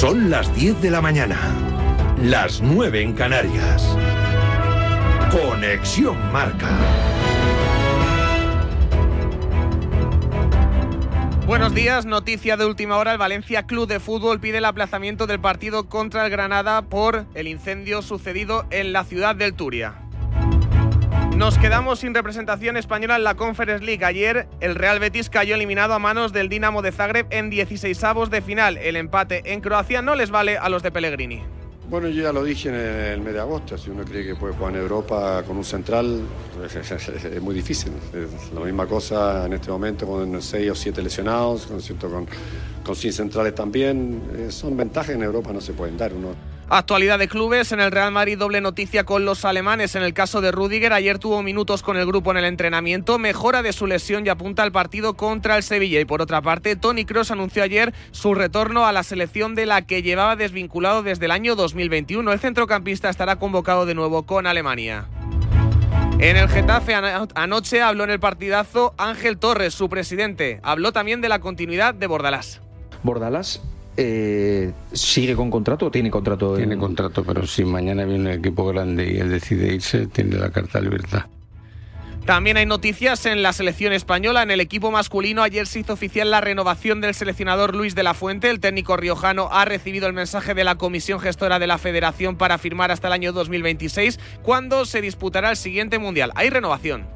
Son las 10 de la mañana, las 9 en Canarias. Conexión Marca. Buenos días, noticia de última hora. El Valencia Club de Fútbol pide el aplazamiento del partido contra el Granada por el incendio sucedido en la ciudad del Turia. Nos quedamos sin representación española en la Conference League. Ayer el Real Betis cayó eliminado a manos del Dinamo de Zagreb en 16avos de final. El empate en Croacia no les vale a los de Pellegrini. Bueno, yo ya lo dije en el mes de agosto, si uno cree que puede jugar en Europa con un central, es, muy difícil. Es la misma cosa en este momento con seis o siete lesionados, con, con, centrales también. Eh, son ventajas en Europa no se pueden dar. Uno, Actualidad de clubes en el Real Madrid, doble noticia con los alemanes. En el caso de Rudiger, ayer tuvo minutos con el grupo en el entrenamiento, mejora de su lesión y apunta al partido contra el Sevilla. Y por otra parte, Tony Cross anunció ayer su retorno a la selección de la que llevaba desvinculado desde el año 2021. El centrocampista estará convocado de nuevo con Alemania. En el Getafe anoche habló en el partidazo Ángel Torres, su presidente. Habló también de la continuidad de Bordalás. Bordalás eh, ¿Sigue con contrato o tiene contrato? Tiene contrato, pero si mañana viene un equipo grande y él decide irse, tiene la carta de libertad. También hay noticias en la selección española. En el equipo masculino ayer se hizo oficial la renovación del seleccionador Luis de la Fuente. El técnico riojano ha recibido el mensaje de la comisión gestora de la federación para firmar hasta el año 2026, cuando se disputará el siguiente mundial. Hay renovación.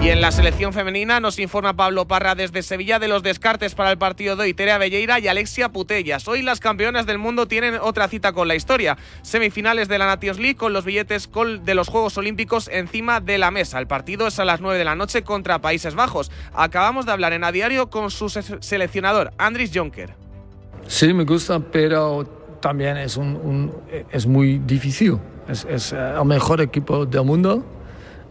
Y en la selección femenina nos informa Pablo Parra desde Sevilla de los descartes para el partido de Iterea Belleira y Alexia Putellas. Hoy las campeonas del mundo tienen otra cita con la historia. Semifinales de la Nations League con los billetes de los Juegos Olímpicos encima de la mesa. El partido es a las 9 de la noche contra Países Bajos. Acabamos de hablar en a diario con su seleccionador, Andris Jonker. Sí, me gusta, pero también es, un, es muy difícil. Es, es el mejor equipo del mundo,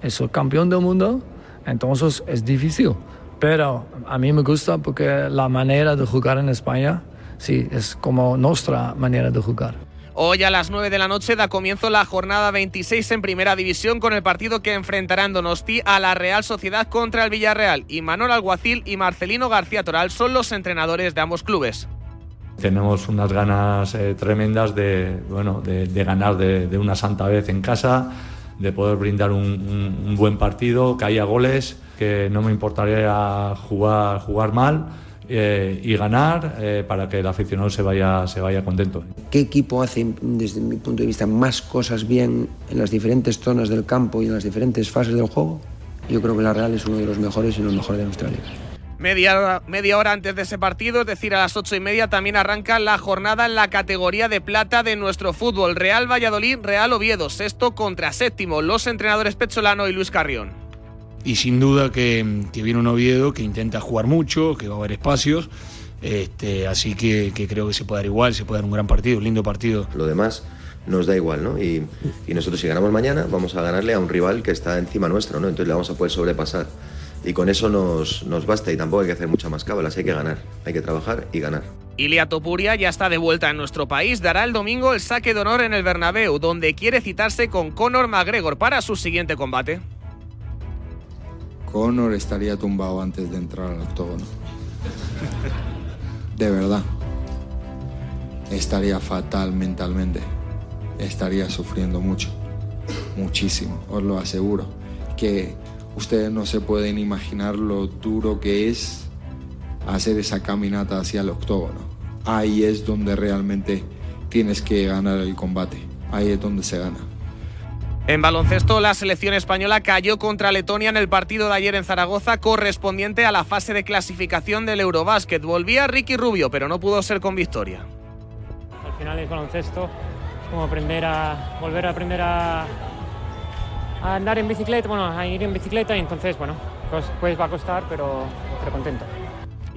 es el campeón del mundo entonces es difícil. Pero a mí me gusta porque la manera de jugar en España, sí, es como nuestra manera de jugar. Hoy a las 9 de la noche da comienzo la jornada 26 en Primera División con el partido que enfrentarán Donosti a la Real Sociedad contra el Villarreal. Y Manuel Alguacil y Marcelino García Toral son los entrenadores de ambos clubes. Tenemos unas ganas eh, tremendas de, bueno, de, ganar de una santa vez en casa de poder brindar un, buen partido, que haya goles, que no me importaría jugar, jugar mal. Eh, y ganar eh, para que el aficionado se vaya, se vaya contento. ¿Qué equipo hace, desde mi punto de vista, más cosas bien en las diferentes zonas del campo y en las diferentes fases del juego? Yo creo que la Real es uno de los mejores y los mejores de nuestra liga. Media hora, media hora antes de ese partido, es decir, a las ocho y media, también arranca la jornada en la categoría de plata de nuestro fútbol. Real Valladolid, Real Oviedo, sexto contra séptimo, los entrenadores Pecholano y Luis Carrión. Y sin duda que, viene un Oviedo que intenta jugar mucho, que va a haber espacios, este, así que, creo que se puede dar igual, se puede dar un gran partido, un lindo partido. Lo demás nos da igual, ¿no? Y, y nosotros si ganamos mañana vamos a ganarle a un rival que está encima nuestro, ¿no? Entonces le vamos a poder sobrepasar y con eso nos, nos basta y tampoco hay que hacer mucha más cábalas, hay que ganar, hay que trabajar y ganar. Ilia Topuria ya está de vuelta en nuestro país, dará el domingo el saque de honor en el Bernabéu, donde quiere citarse con Conor McGregor para su siguiente combate. Conor estaría tumbado antes de entrar al octógono. De verdad. Estaría fatal mentalmente. Estaría sufriendo mucho. Muchísimo, os lo aseguro. Que Ustedes no se pueden imaginar lo duro que es hacer esa caminata hacia el octógono. Ahí es donde realmente tienes que ganar el combate. Ahí es donde se gana. En baloncesto, la selección española cayó contra Letonia en el partido de ayer en Zaragoza, correspondiente a la fase de clasificación del Eurobásquet. Volvía Ricky Rubio, pero no pudo ser con victoria. Al final es baloncesto, es como aprender a volver a aprender a, a andar en bicicleta, bueno, a ir en bicicleta y entonces, bueno, pues, pues va a costar, pero, pero contento.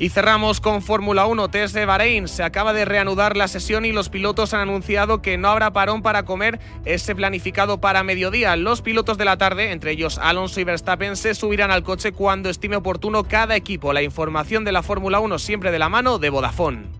Y cerramos con Fórmula 1, test de Bahrein. Se acaba de reanudar la sesión y los pilotos han anunciado que no habrá parón para comer ese planificado para mediodía. Los pilotos de la tarde, entre ellos Alonso y Verstappen, se subirán al coche cuando estime oportuno cada equipo. La información de la Fórmula 1 siempre de la mano de Vodafone.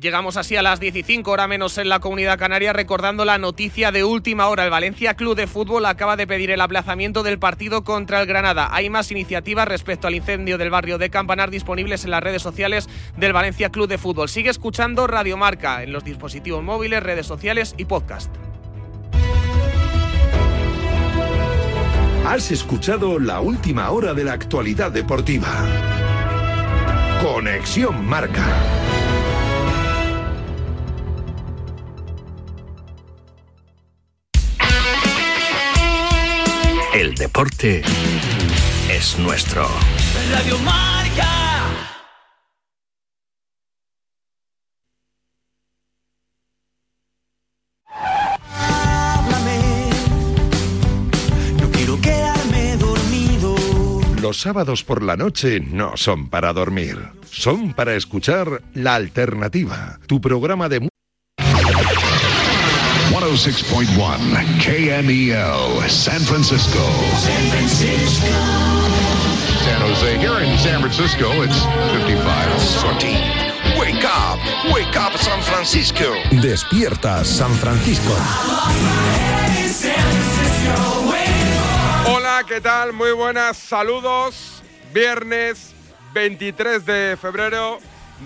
Llegamos así a las 15 hora menos en la comunidad canaria recordando la noticia de última hora. El Valencia Club de Fútbol acaba de pedir el aplazamiento del partido contra el Granada. Hay más iniciativas respecto al incendio del barrio de Campanar disponibles en las redes sociales del Valencia Club de Fútbol. Sigue escuchando Radio Marca en los dispositivos móviles, redes sociales y podcast. Has escuchado la última hora de la actualidad deportiva. Conexión Marca. Deporte es nuestro. Radio Marca. Háblame. No quiero quedarme dormido. Los sábados por la noche no son para dormir, son para escuchar La Alternativa, tu programa de... mu- 106.1 KMEL, San Francisco. San Francisco. San Jose. Here in San Francisco, it's 55. Wake up, wake up San Francisco. Despierta San Francisco. Hola, ¿qué tal? Muy buenas, saludos. Viernes 23 de febrero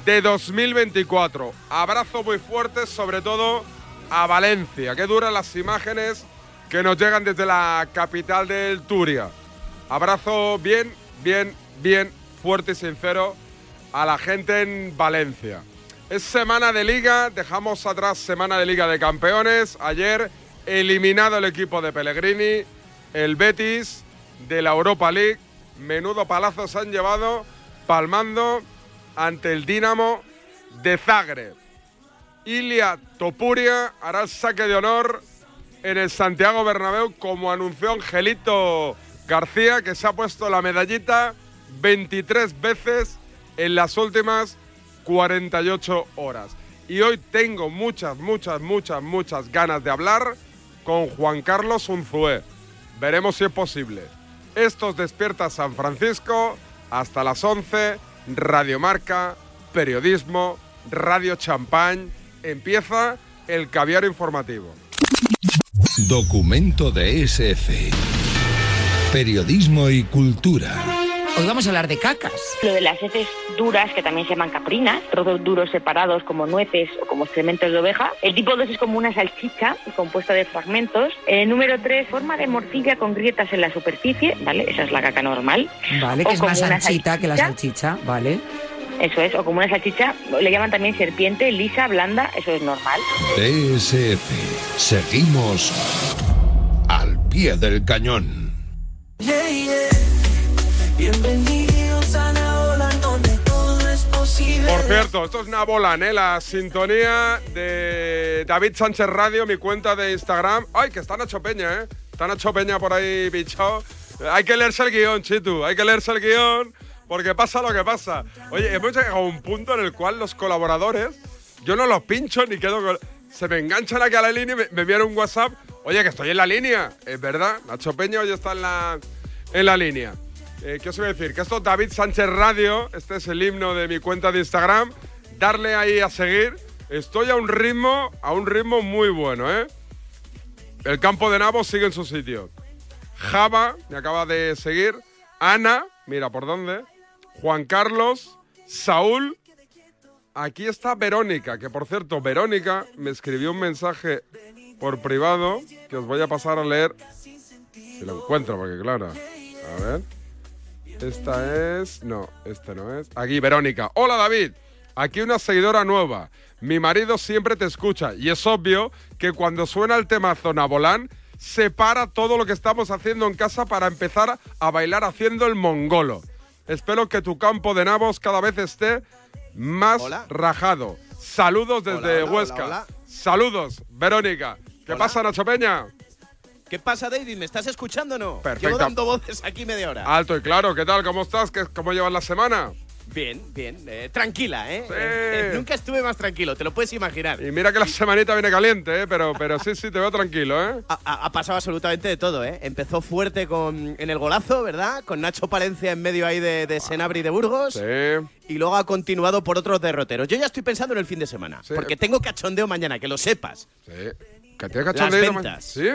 de 2024. Abrazo muy fuerte, sobre todo a Valencia. Qué duran las imágenes que nos llegan desde la capital del Turia. Abrazo bien, bien, bien fuerte y sincero a la gente en Valencia. Es semana de liga, dejamos atrás semana de liga de campeones. Ayer eliminado el equipo de Pellegrini, el Betis de la Europa League. Menudo palazo se han llevado palmando ante el Dinamo de Zagreb. Ilia Topuria hará el saque de honor en el Santiago Bernabéu como anunció Angelito García que se ha puesto la medallita 23 veces en las últimas 48 horas. Y hoy tengo muchas, muchas, muchas, muchas ganas de hablar con Juan Carlos Unzué. Veremos si es posible. Estos despierta San Francisco hasta las 11, Radio Marca, periodismo, Radio Champagne. Empieza el caviar informativo. Documento de SF. Periodismo y cultura. Hoy vamos a hablar de cacas. Lo de las heces duras, que también se llaman caprinas, trozos duros separados como nueces o como excrementos de oveja. El tipo 2 es como una salchicha compuesta de fragmentos. El número 3, forma de morcilla con grietas en la superficie, ¿vale? Esa es la caca normal. Vale, O que es más anchita que la salchicha, vale. Eso es, o como una salchicha, le llaman también serpiente, lisa, blanda, eso es normal. DSF. Seguimos al pie del cañón. Yeah, yeah. Bienvenidos a la ola en donde todo es posible. Por cierto, esto es Nabolan, ¿eh? La sintonía de David Sánchez Radio, mi cuenta de Instagram. ¡Ay, que está Nacho Peña, eh! Está Nacho Peña por ahí, bicho. Hay que leerse el guion, Chitu. Hay que leerse el guion porque pasa lo que pasa. Oye, hemos llegado a un punto en el cual los colaboradores, yo no los pincho ni quedo con... Se me enganchan aquí a la línea y me, me envían un WhatsApp. Oye, que estoy en la línea. Es verdad, Nacho Peña hoy está en la, en la línea. Eh, ¿Qué os voy a decir? Que esto es David Sánchez Radio. Este es el himno de mi cuenta de Instagram. Darle ahí a seguir. Estoy a un ritmo, a un ritmo muy bueno, ¿eh? El campo de Navos sigue en su sitio. Java me acaba de seguir. Ana, mira por dónde. Juan Carlos, Saúl. Aquí está Verónica, que por cierto, Verónica me escribió un mensaje por privado que os voy a pasar a leer. Si lo encuentro, porque claro. A ver. Esta es. No, este no es. Aquí, Verónica. Hola, David. Aquí una seguidora nueva. Mi marido siempre te escucha y es obvio que cuando suena el tema Zona Volán, se para todo lo que estamos haciendo en casa para empezar a bailar haciendo el mongolo. Espero que tu campo de nabos cada vez esté más rajado. Saludos desde Hola, hola, Huesca. Saludos, Verónica. ¿Qué pasa, Nacho Peña? ¿Qué pasa, David? ¿Me estás escuchando o no? Perfecto. Llevo dando voces aquí media hora. Alto y claro, ¿qué tal? ¿Cómo estás? ¿Qué- ¿Cómo llevas la semana? Bien, bien. eh, tranquila, ¿eh? Sí. Eh, Nunca estuve más tranquilo, te lo puedes imaginar. Y mira que la semanita viene caliente, ¿eh? Pero, pero sí, sí, te veo tranquilo, ¿eh? Ha, pasado absolutamente de todo, ¿eh? Empezó fuerte con, en el golazo, ¿verdad? Con Nacho Palencia en medio ahí de, de Senabri de Burgos. Y luego ha continuado por otros derroteros. Yo ya estoy pensando en el fin de semana. Porque tengo cachondeo mañana, que lo sepas. Sí. Que tiene Las cachondeo ma- ventas. ¿Sí?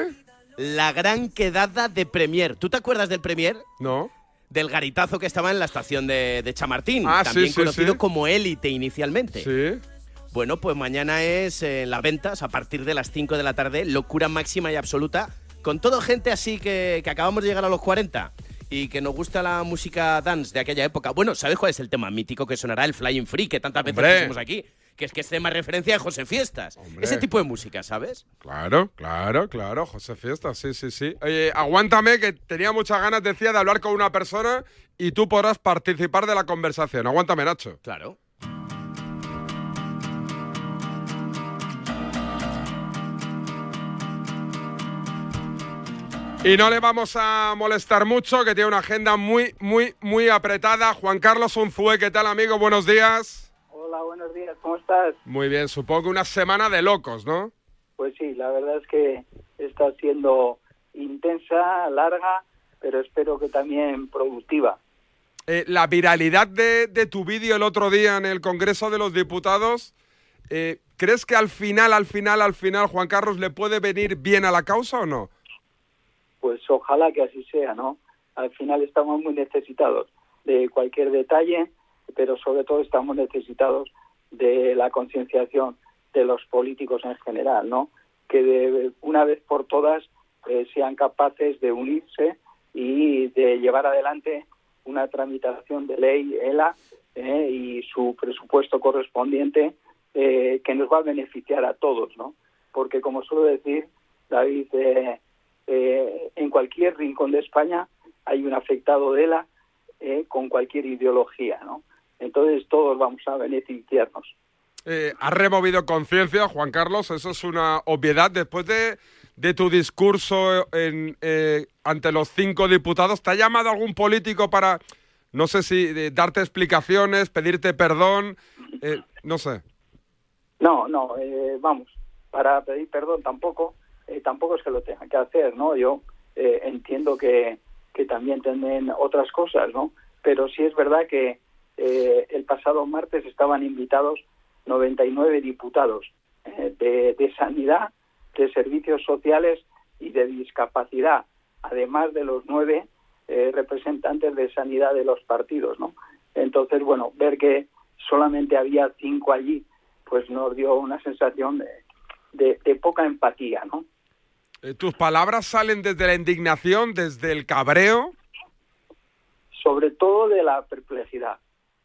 La gran quedada de Premier. ¿Tú te acuerdas del Premier? No. Del garitazo que estaba en la estación de, de Chamartín, Ah, también sí, conocido sí. como Élite inicialmente. Sí. Bueno, pues mañana es eh, las ventas a partir de las 5 de la tarde, locura máxima y absoluta, con todo gente así que, que acabamos de llegar a los 40 y que nos gusta la música dance de aquella época. Bueno, ¿sabes cuál es el tema mítico que sonará? El Flying Free, que tantas veces pusimos aquí, que es que es tema referencia de José Fiestas. Ese tipo de música, ¿sabes? Claro, claro, claro, José Fiesta, sí, sí, sí. Oye, aguántame, que tenía muchas ganas, decía, de hablar con una persona y tú podrás participar de la conversación. Aguántame, Nacho. Claro. Y no le vamos a molestar mucho, que tiene una agenda muy, muy, muy apretada. Juan Carlos Unzue, ¿qué tal, amigo? Buenos días. Hola, buenos días, ¿cómo estás? Muy bien, supongo que una semana de locos, ¿no? Pues sí, la verdad es que está siendo intensa, larga, pero espero que también productiva. Eh, la viralidad de, de tu vídeo el otro día en el Congreso de los Diputados, eh, ¿crees que al final, al final, al final, Juan Carlos le puede venir bien a la causa o no? Pues ojalá que así sea, ¿no? Al final estamos muy necesitados de cualquier detalle, pero sobre todo estamos necesitados de la concienciación de los políticos en general, ¿no? Que de una vez por todas eh, sean capaces de unirse y de llevar adelante una tramitación de ley ELA eh, y su presupuesto correspondiente eh, que nos va a beneficiar a todos, ¿no? Porque como suelo decir, David, eh, en cualquier rincón de España hay un afectado de ELA con cualquier ideología, ¿no? Entonces todos vamos a beneficiarnos. Eh, has removido conciencia, Juan Carlos, eso es una obviedad. Después de, de tu discurso en, eh, ante los cinco diputados, ¿te ha llamado algún político para, no sé si, eh, darte explicaciones, pedirte perdón? Eh, no sé. No, no, eh, vamos, para pedir perdón tampoco, eh, tampoco es que lo tengan que hacer, ¿no? Yo entiendo que, que también tienen otras cosas, ¿no? Pero sí es verdad que eh, el pasado martes estaban invitados 99 diputados eh, de, de sanidad, de servicios sociales y de discapacidad, además de los nueve eh, representantes de sanidad de los partidos, ¿no? Entonces, bueno, ver que solamente había cinco allí, pues nos dio una sensación de, de- de poca empatía, ¿no? Eh, ¿Tus palabras salen desde la indignación, desde el cabreo? sobre todo de la perplejidad,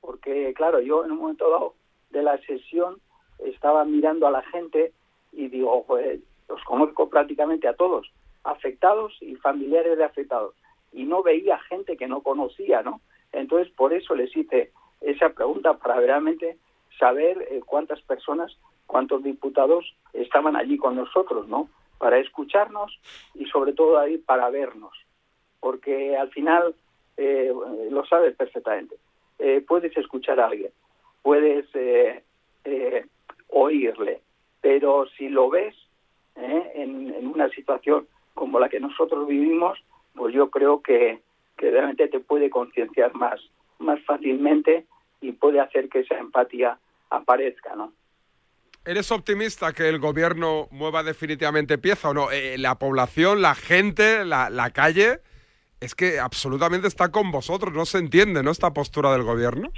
porque claro, yo en un momento dado de la sesión estaba mirando a la gente y digo, joder, los conozco prácticamente a todos, afectados y familiares de afectados, y no veía gente que no conocía, ¿no? Entonces, por eso les hice esa pregunta para realmente saber eh, cuántas personas, cuántos diputados estaban allí con nosotros, ¿no? Para escucharnos y sobre todo ahí para vernos, porque al final eh, lo sabes perfectamente. Eh, puedes escuchar a alguien, puedes eh, eh, oírle, pero si lo ves en, una situación como la que nosotros vivimos, pues yo creo que, realmente te puede concienciar más, más fácilmente y puede hacer que esa empatía aparezca, ¿no? ¿Eres optimista que el gobierno mueva definitivamente pieza o no? La población, la gente, la calle, es que absolutamente está con vosotros. No se entiende, ¿no? Esta postura del gobierno.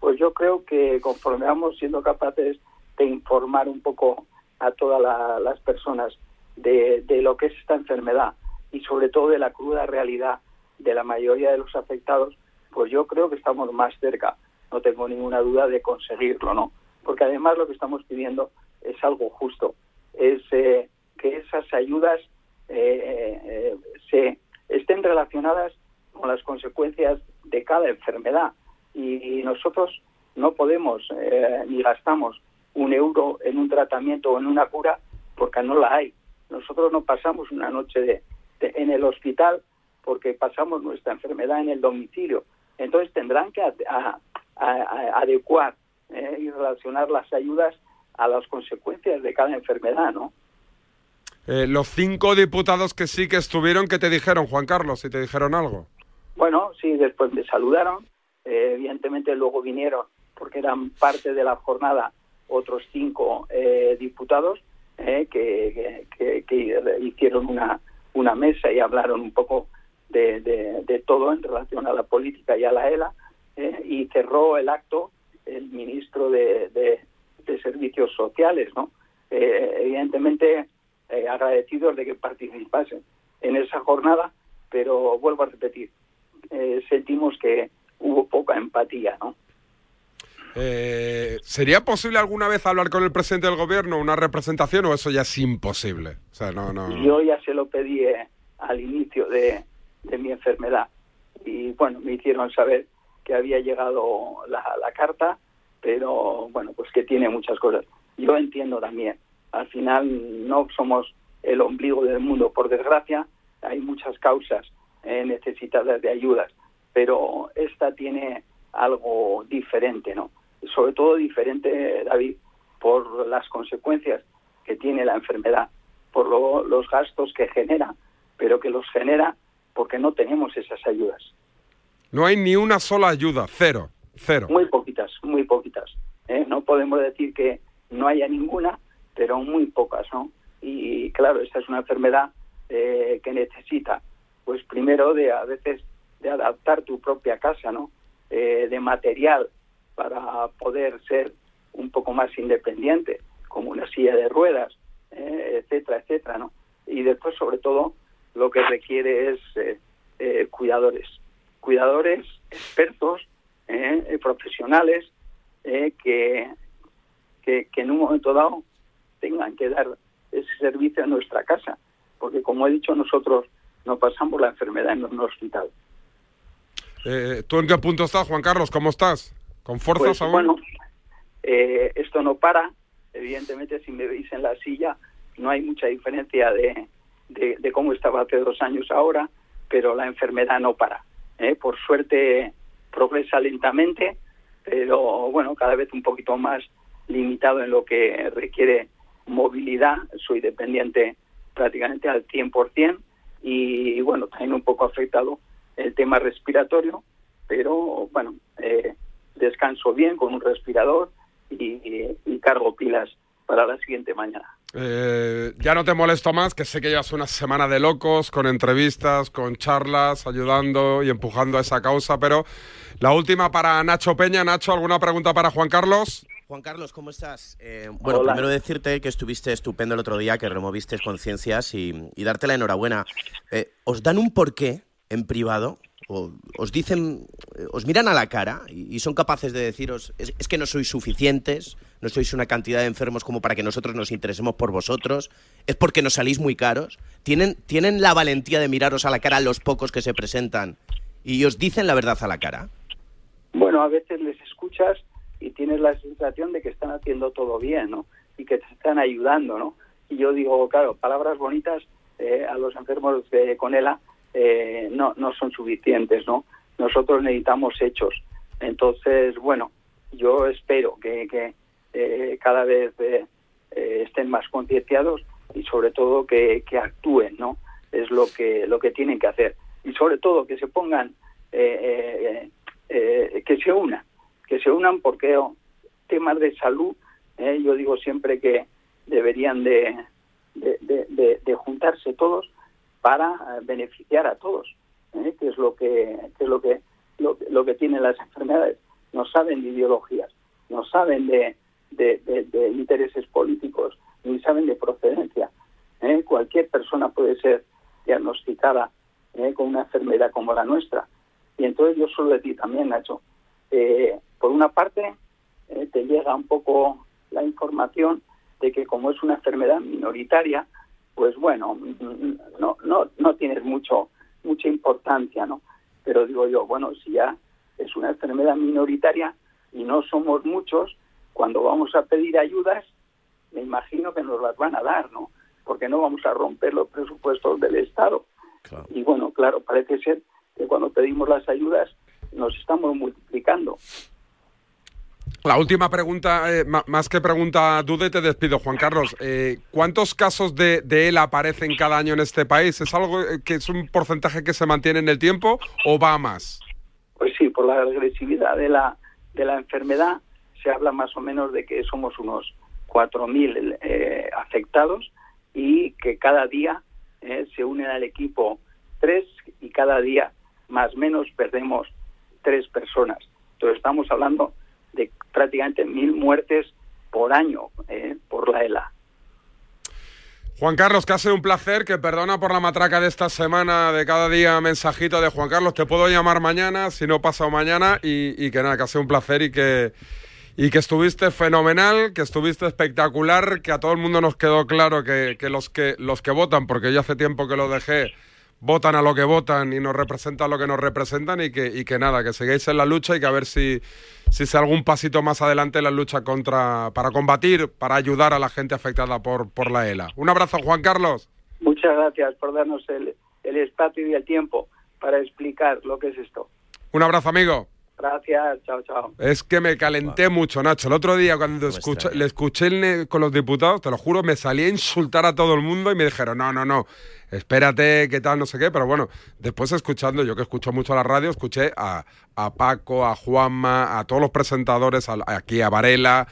Pues yo creo que conforme vamos siendo capaces de informar un poco a todas la- las personas de, de lo que es esta enfermedad y sobre todo de la cruda realidad de la mayoría de los afectados, pues yo creo que estamos más cerca, no tengo ninguna duda de conseguirlo, ¿no? Porque además lo que estamos pidiendo es algo justo, es eh, que esas ayudas eh, eh, se estén relacionadas con las consecuencias de cada enfermedad y nosotros no podemos eh, ni gastamos un euro en un tratamiento o en una cura porque no la hay. Nosotros no pasamos una noche de- en el hospital porque pasamos nuestra enfermedad en el domicilio. Entonces tendrán que a- a- adecuar eh, y relacionar las ayudas a las consecuencias de cada enfermedad, ¿no? Eh, los cinco diputados que sí que estuvieron, ¿qué te dijeron, Juan Carlos? Si te dijeron algo. Bueno, sí, después me saludaron. Eh, evidentemente luego vinieron, porque eran parte de la jornada, otros cinco eh, diputados eh, que, que- hicieron una, una mesa y hablaron un poco de, de- de todo en relación a la política y a la ELA. eh, y cerró el acto el ministro de, de- Servicios Sociales, ¿no? Evidentemente eh, agradecidos de que participasen en esa jornada, pero vuelvo a repetir, eh, sentimos que hubo poca empatía, ¿no? Eh, ¿Sería posible alguna vez hablar con el presidente del gobierno, una representación, o eso ya es imposible? O sea, no, no. Yo ya se lo pedí eh, al inicio de, de mi enfermedad y bueno, me hicieron saber que había llegado la, la carta, pero bueno, pues que tiene muchas cosas. Yo entiendo también, al final no somos el ombligo del mundo, por desgracia, hay muchas causas eh, necesitadas de ayudas, pero esta tiene algo diferente, ¿no? Sobre todo diferente, David, por las consecuencias que tiene la enfermedad, por lo- los gastos que genera, pero que los genera porque no tenemos esas ayudas. No hay ni una sola ayuda, cero, cero. Muy poquitas, muy poquitas. ¿eh? No podemos decir que no haya ninguna, pero muy pocas, ¿no? Y claro, esta es una enfermedad eh, que necesita, pues primero de a veces de adaptar tu propia casa, ¿no? Eh, de material para poder ser un poco más independiente, como una silla de ruedas, eh, etcétera, etcétera, ¿no? Y después, sobre todo, lo que requiere es eh, eh, cuidadores, cuidadores expertos, profesionales, que, que, que en un momento dado tengan que dar ese servicio a nuestra casa, porque como he dicho, nosotros no pasamos la enfermedad en un hospital. Eh, ¿Tú en qué punto estás, Juan Carlos? ¿Cómo estás? ¿Con fuerzas Pues, aún? bueno, eh, esto no para. Evidentemente, si me veis en la silla, no hay mucha diferencia de, de, de cómo estaba hace dos años ahora, pero la enfermedad no para. ¿eh? Por suerte, progresa lentamente, pero bueno, cada vez un poquito más limitado en lo que requiere movilidad. Soy dependiente prácticamente al 100% y bueno, también un poco afectado el tema respiratorio, pero bueno, eh, descanso bien con un respirador y, y- y cargo pilas para la siguiente mañana. Eh, ya no te molesto más, que sé que llevas una semana de locos, con entrevistas, con charlas, ayudando y empujando a esa causa, pero la última para Nacho Peña. Nacho, ¿alguna pregunta para Juan Carlos? Juan Carlos, ¿cómo estás? Eh, bueno, Hola. primero decirte que estuviste estupendo el otro día, que removiste conciencias y, y darte la enhorabuena. Eh, ¿Os dan un porqué en privado? O, ¿Os dicen, eh, os miran a la cara y, y son capaces de deciros, es, es que no sois suficientes, no sois una cantidad de enfermos como para que nosotros nos interesemos por vosotros, es porque nos salís muy caros? ¿Tienen, ¿Tienen la valentía de miraros a la cara a los pocos que se presentan y os dicen la verdad a la cara? Bueno, a veces les escuchas y tienes la sensación de que están haciendo todo bien, ¿no? Y que te están ayudando, ¿no? Y yo digo, claro, palabras bonitas eh, a los enfermos de Conela eh, no, no son suficientes, ¿no? Nosotros necesitamos hechos. Entonces, bueno, yo espero que, eh, cada vez eh, eh, estén más concienciados y sobre todo que, actúen, ¿no? Es lo que, lo que tienen que hacer. Y sobre todo que se pongan, que se unan, que se unan porque temas de salud, eh, yo digo siempre que deberían de, de, de- juntarse todos para eh, beneficiar a todos, eh, que es lo que, que es lo que lo, lo que tienen las enfermedades. No saben de ideologías, no saben de, de- intereses políticos, ni saben de procedencia. ¿eh? Cualquier persona puede ser diagnosticada con una enfermedad como la nuestra. Y entonces yo suelo decir también, Nacho, eh, por una parte eh, te llega un poco la información de que como es una enfermedad minoritaria, pues bueno, mm, no, no, no tienes mucho, mucha importancia, ¿no? Pero digo yo, bueno, si ya es una enfermedad minoritaria y no somos muchos, cuando vamos a pedir ayudas, me imagino que nos las van a dar, ¿no? Porque no vamos a romper los presupuestos del Estado. Y bueno, claro, parece ser que cuando pedimos las ayudas nos estamos multiplicando. La última pregunta, eh, más que pregunta duda, y te despido, Juan Carlos. Eh, ¿Cuántos casos de, de ELA aparecen cada año en este país? ¿Es algo eh, que es un porcentaje que se mantiene en el tiempo o va a más? Pues sí, por la agresividad de la, de la enfermedad se habla más o menos de que somos unos 4.000 eh, afectados y que cada día eh, se unen al equipo tres y cada día más menos perdemos tres personas. Entonces estamos hablando prácticamente mil muertes por año eh, por la ELA. Juan Carlos, que ha sido un placer, que perdona por la matraca de esta semana, de cada día mensajito de Juan Carlos, te puedo llamar mañana, si no pasado mañana, y, que nada, que ha sido un placer y que, y que estuviste fenomenal, que estuviste espectacular, que a todo el mundo nos quedó claro que, que los que los que votan, porque yo hace tiempo que lo dejé, votan a lo que votan y nos representan lo que nos representan y que, y que nada, que sigáis en la lucha y que a ver si, si se algún pasito más adelante en la lucha contra, para combatir, para ayudar a la gente afectada por, por la ELA. Un abrazo, Juan Carlos. Muchas gracias por darnos el, el espacio y el tiempo para explicar lo que es esto. Un abrazo, amigo. Gracias, chao, chao. Es que me calenté mucho, Nacho. El otro día cuando escuché- le escuché con los diputados, te lo juro, me salí a insultar a todo el mundo y me dijeron, no, no, no, espérate, qué tal, no sé qué. Pero bueno, después escuchando, yo que escucho mucho la radio, escuché a, a Paco, a Juanma, a todos los presentadores, a- aquí a Varela.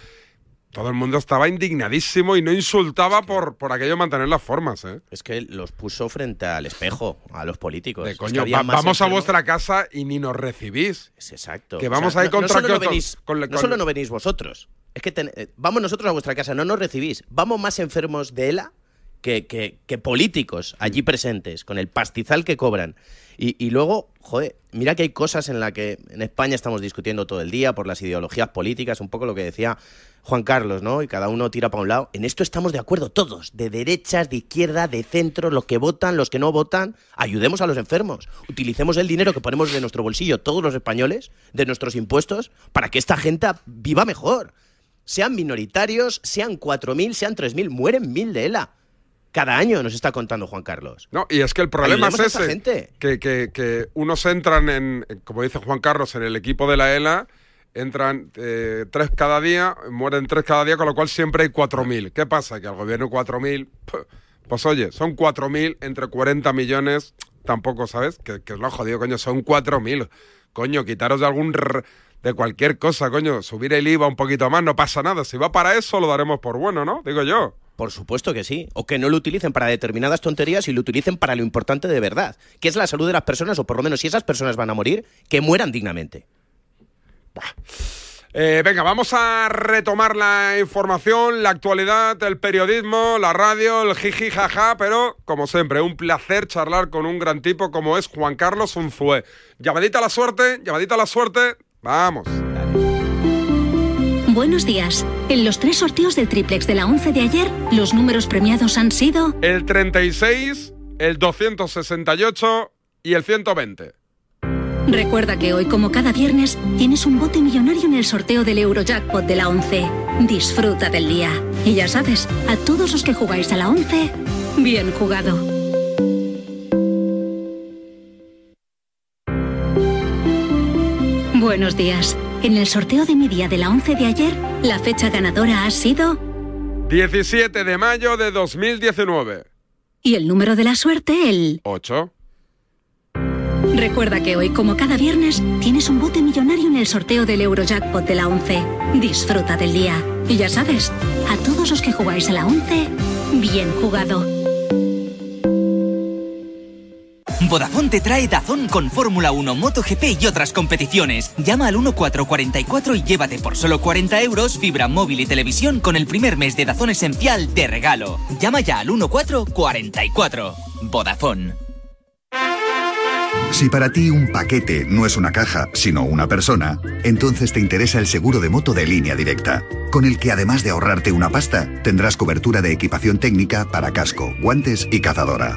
Todo el mundo estaba indignadísimo y no insultaba por, por aquello de mantener las formas, ¿eh? Es que los puso frente al espejo, a los políticos. Es que Coño, va- vamos a vuestra casa y ni nos recibís. Es exacto. Que O vamos sea, ahí no- no contra solo no venís- con- no con- solo no venís vosotros. Es que ten- eh, vamos nosotros a vuestra casa, no nos recibís. Vamos más enfermos de ELA que, que- que políticos allí presentes, con el pastizal que cobran. Y, y luego, joder, mira que hay cosas en las que en España estamos discutiendo todo el día por las ideologías políticas, un poco lo que decía Juan Carlos, ¿no? Y cada uno tira para un lado. En esto estamos de acuerdo todos, de derechas, de izquierda, de centro, los que votan, los que no votan. Ayudemos a los enfermos. Utilicemos el dinero que ponemos de nuestro bolsillo todos los españoles, de nuestros impuestos, para que esta gente viva mejor. Sean minoritarios, sean 4.000, sean 3.000, mueren mil de ELA. Cada año nos está contando Juan Carlos. No, y es que el problema Ayudemos es ese, gente. Que, que, que unos entran en, como dice Juan Carlos, en el equipo de la ELA, entran eh, tres cada día, mueren tres cada día, con lo cual siempre hay 4.000. ¿Qué pasa? Que al gobierno 4.000, pu- pues oye, son 4.000 entre 40 millones, tampoco, ¿sabes? Que, que es lo jodido, coño, son 4.000. Coño, quitaros de algún... de cualquier cosa, coño, subir el IVA un poquito más, no pasa nada. Si va para eso, lo daremos por bueno, ¿no? Digo yo. Por supuesto que sí. O que no lo utilicen para determinadas tonterías y lo utilicen para lo importante de verdad, que es la salud de las personas, o por lo menos si esas personas van a morir, que mueran dignamente. Eh, venga, vamos a retomar la información, la actualidad, el periodismo, la radio, el jiji jaja, pero como siempre, un placer charlar con un gran tipo como es Juan Carlos Unzué. Llamadita a la suerte, llamadita a la suerte, vamos. Buenos días. En los tres sorteos del triplex de la 11 de ayer, los números premiados han sido El 36, el 268 y el 120. Recuerda que hoy, como cada viernes, tienes un bote millonario en el sorteo del Eurojackpot de la 11. Disfruta del día. Y ya sabes, a todos los que jugáis a la 11, bien jugado. Buenos días. En el sorteo de mi día de la 11 de ayer, la fecha ganadora ha sido 17 de mayo de 2019. y el número de la suerte el 8. Recuerda que hoy, como cada viernes, tienes un bote millonario en el sorteo del Eurojackpot de la 11. Disfruta del día. Y ya sabes, a todos los que jugáis a la 11, bien jugado. Vodafone te trae Dazón con Fórmula 1, MotoGP y otras competiciones. Llama al 1444 y llévate por solo 40 euros fibra móvil y televisión con el primer mes de Dazón esencial de regalo. Llama ya al 1444. Vodafone. Si para ti un paquete no es una caja, sino una persona, entonces te interesa el seguro de moto de línea directa, con el que además de ahorrarte una pasta, tendrás cobertura de equipación técnica para casco, guantes y cazadora.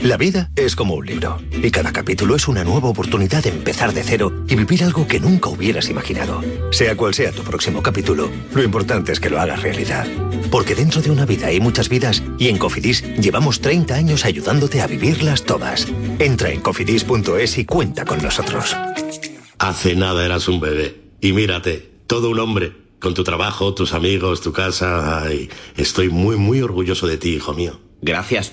La vida es como un libro y cada capítulo es una nueva oportunidad de empezar de cero y vivir algo que nunca hubieras imaginado. Sea cual sea tu próximo capítulo, lo importante es que lo hagas realidad. Porque dentro de una vida hay muchas vidas y en Cofidis llevamos 30 años ayudándote a vivirlas todas. Entra en cofidis.es y cuenta con nosotros. Hace nada eras un bebé y mírate, todo un hombre, con tu trabajo, tus amigos, tu casa. Ay, estoy muy, muy orgulloso de ti, hijo mío. Gracias.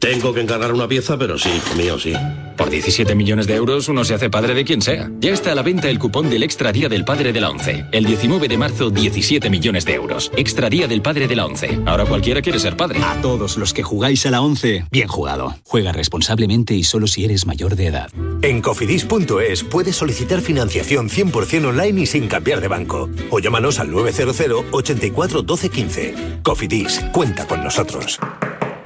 Tengo que encargar una pieza, pero sí, hijo mío, sí. Por 17 millones de euros uno se hace padre de quien sea. Ya está a la venta el cupón del Extra Día del Padre de la ONCE. El 19 de marzo, 17 millones de euros. Extra Día del Padre de la ONCE. Ahora cualquiera quiere ser padre. A todos los que jugáis a la ONCE, bien jugado. Juega responsablemente y solo si eres mayor de edad. En cofidis.es puedes solicitar financiación 100% online y sin cambiar de banco. O llámanos al 900 84 12 15. Cofidis, cuenta con nosotros.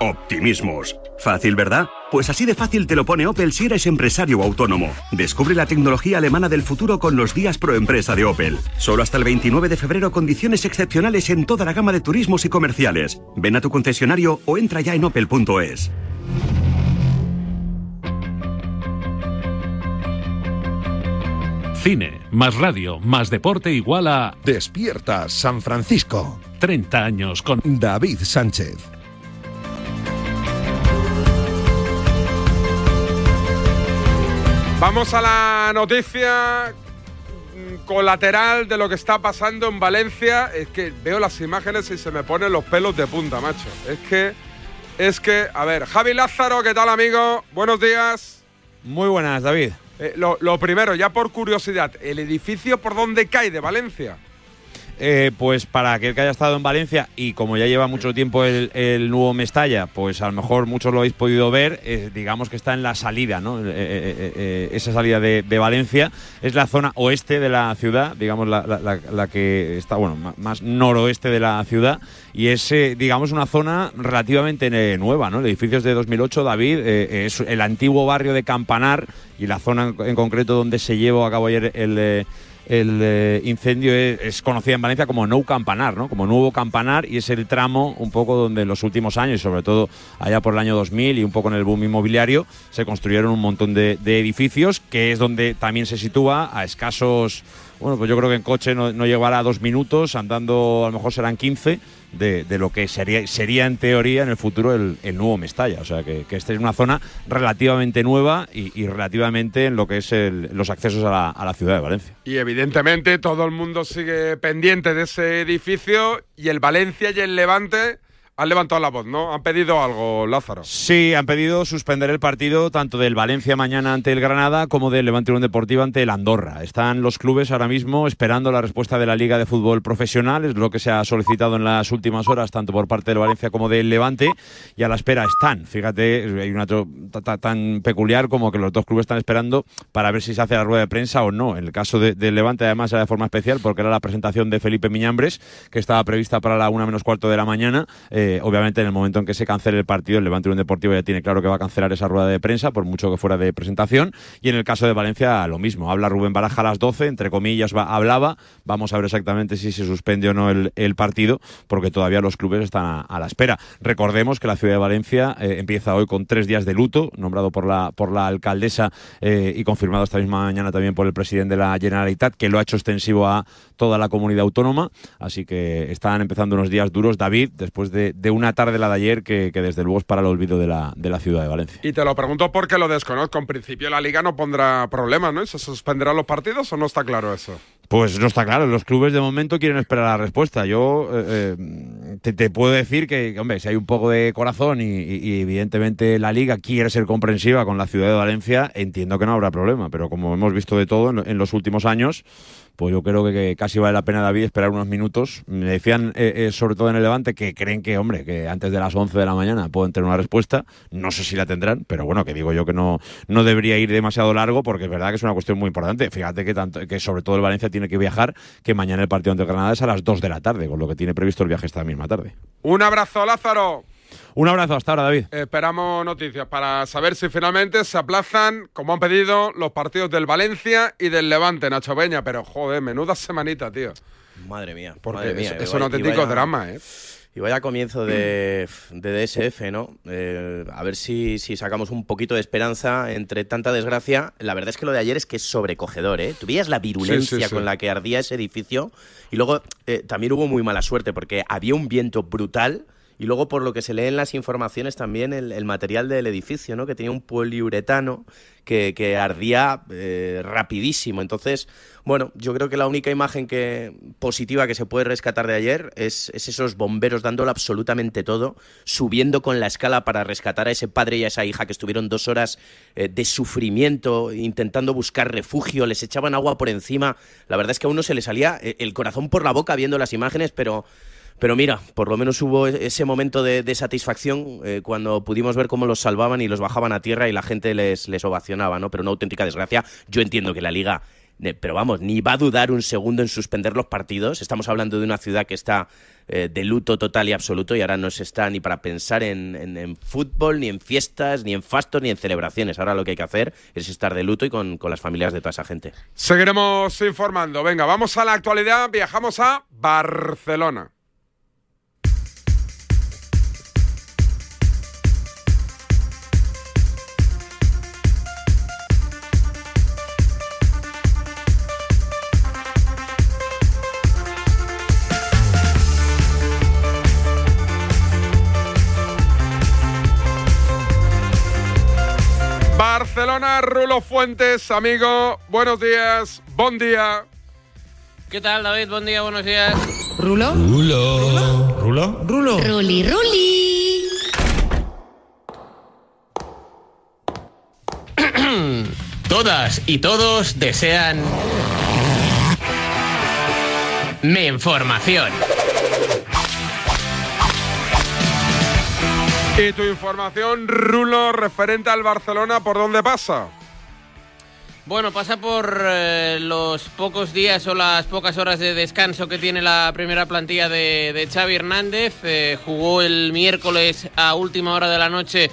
Optimismos. Fácil, ¿verdad? Pues así de fácil te lo pone Opel si eres empresario o autónomo. Descubre la tecnología alemana del futuro con los días pro empresa de Opel. Solo hasta el 29 de febrero condiciones excepcionales en toda la gama de turismos y comerciales. Ven a tu concesionario o entra ya en opel.es. Cine, más radio, más deporte igual a Despierta San Francisco. 30 años con David Sánchez. Vamos a la noticia mm, colateral de lo que está pasando en Valencia. Es que veo las imágenes y se me ponen los pelos de punta, macho. Es que, es que, a ver, Javi Lázaro, ¿qué tal, amigo? Buenos días. Muy buenas, David. Eh, lo, lo primero, ya por curiosidad, ¿el edificio por dónde cae de Valencia? Eh, pues para aquel que haya estado en Valencia y como ya lleva mucho tiempo el, nuevo Mestalla, pues a lo mejor muchos lo habéis podido ver, eh, digamos que está en la salida, ¿no? Eh, esa salida de, Valencia es la zona oeste de la ciudad, digamos la, que está, bueno, más noroeste de la ciudad y es, digamos, una zona relativamente nueva, ¿no? El edificio es de 2008, David, es el antiguo barrio de Campanar y la zona en, en concreto donde se llevó a cabo ayer el... el eh, incendio es, es conocida en Valencia como Nou Campanar, ¿no? Como Nuevo Campanar y es el tramo un poco donde en los últimos años, y sobre todo allá por el año 2000 y un poco en el boom inmobiliario, se construyeron un montón de, edificios, que es donde también se sitúa a escasos, bueno, pues yo creo que en coche no, no llegará a dos minutos, andando a lo mejor serán 15, de, de lo que sería, sería en teoría en el futuro el, el nuevo Mestalla. O sea, que, que esta es una zona relativamente nueva y, y relativamente en lo que es los accesos a la, a la ciudad de Valencia. Y evidentemente todo el mundo sigue pendiente de ese edificio y el Valencia y el Levante han levantado la voz, ¿no? Han pedido algo, Lázaro. Sí, han pedido suspender el partido tanto del Valencia mañana ante el Granada como del Levante Unión Deportiva ante el Andorra. Están los clubes ahora mismo esperando la respuesta de la Liga de Fútbol Profesional, es lo que se ha solicitado en las últimas horas tanto por parte del Valencia como del Levante y a la espera están. Fíjate, hay una tan peculiar como que los dos clubes están esperando para ver si se hace la rueda de prensa o no. En el caso de- del Levante además era de forma especial porque era la presentación de Felipe Miñambres que estaba prevista para la una menos cuarto de la mañana. Eh, obviamente, en el momento en que se cancele el partido, el Levante Unión Deportivo ya tiene claro que va a cancelar esa rueda de prensa, por mucho que fuera de presentación. Y en el caso de Valencia, lo mismo. Habla Rubén Baraja a las 12, entre comillas, hablaba. Vamos a ver exactamente si se suspende o no el, partido, porque todavía los clubes están a, a la espera. Recordemos que la ciudad de Valencia eh, empieza hoy con tres días de luto, nombrado por la, por la alcaldesa eh, y confirmado esta misma mañana también por el presidente de la Generalitat, que lo ha hecho extensivo a toda la comunidad autónoma. Así que están empezando unos días duros, David, después de, de una tarde la de ayer que, que desde luego es para el olvido de la, de la ciudad de Valencia. Y te lo pregunto porque lo desconozco. En principio la liga no pondrá problemas, ¿no? ¿Se suspenderán los partidos o no está claro eso? Pues no está claro, los clubes de momento quieren esperar la respuesta. Yo eh, eh, te, te puedo decir que, hombre, si hay un poco de corazón y, evidentemente la liga quiere ser comprensiva con la ciudad de Valencia, entiendo que no habrá problema, pero como hemos visto de todo en los últimos años, pues yo creo que, casi vale la pena, David, esperar unos minutos. Me decían, eh, eh, sobre todo en el Levante, que creen que, hombre, que antes de las 11 de la mañana pueden tener una respuesta. No sé si la tendrán, pero bueno, que digo yo que no, no debería ir demasiado largo porque es verdad que es una cuestión muy importante. Fíjate que, tanto, que sobre todo el Valencia tiene que viajar, que mañana el partido ante Granada es a las 2 de la tarde, con lo que tiene previsto el viaje esta misma tarde. Un abrazo, Lázaro. Un abrazo, hasta ahora, David. Esperamos noticias para saber si finalmente se aplazan, como han pedido, los partidos del Valencia y del Levante, Nacho Peña. Pero, joder, menuda semanita, tío. Madre mía. Porque madre mía, es, un auténtico drama, ¿eh? Y vaya comienzo de, de DSF, ¿no? Eh, a ver si, si sacamos un poquito de esperanza entre tanta desgracia. La verdad es que lo de ayer es que es sobrecogedor, ¿eh? Tú veías la virulencia Sí, sí, sí. con la que ardía ese edificio y luego eh, también hubo muy mala suerte porque había un viento brutal y luego por lo que se lee en las informaciones también el, material del edificio, ¿no? Que tenía un poliuretano que, que ardía eh, rapidísimo. Entonces, bueno, yo creo que la única imagen que, positiva que se puede rescatar de ayer es, es esos bomberos dándolo absolutamente todo, subiendo con la escala para rescatar a ese padre y a esa hija que estuvieron dos horas eh, de sufrimiento, intentando buscar refugio, les echaban agua por encima. La verdad es que a uno se le salía eh, el corazón por la boca viendo las imágenes, pero... Pero mira, por lo menos hubo e- ese momento de, satisfacción eh, cuando pudimos ver cómo los salvaban y los bajaban a tierra y la gente les, ovacionaba, ¿no? Pero una auténtica desgracia. Yo entiendo que la liga, pero vamos, ni va a dudar un segundo en suspender los partidos. Estamos hablando de una ciudad que está eh, de luto total y absoluto y ahora no se está ni para pensar en, en- en fútbol, ni en fiestas, ni en fastos, ni en celebraciones. Ahora lo que hay que hacer es estar de luto y con, con las familias de toda esa gente. Seguiremos informando. Venga, vamos a la actualidad. Viajamos a Barcelona. Rulo Fuentes, amigo. Buenos días, buen día. ¿Qué tal, David? Buen día, buenos días. ¿Rulo? Rulo. ¿Rulo? Rulo. Ruli, Ruli. Todas y todos desean... Mi información. Y tu información, Rulo, referente al Barcelona, ¿por dónde pasa? Bueno, pasa por eh, los pocos días o las pocas horas de descanso que tiene la primera plantilla de, de Xavi Hernández. Eh, jugó el miércoles a última hora de la noche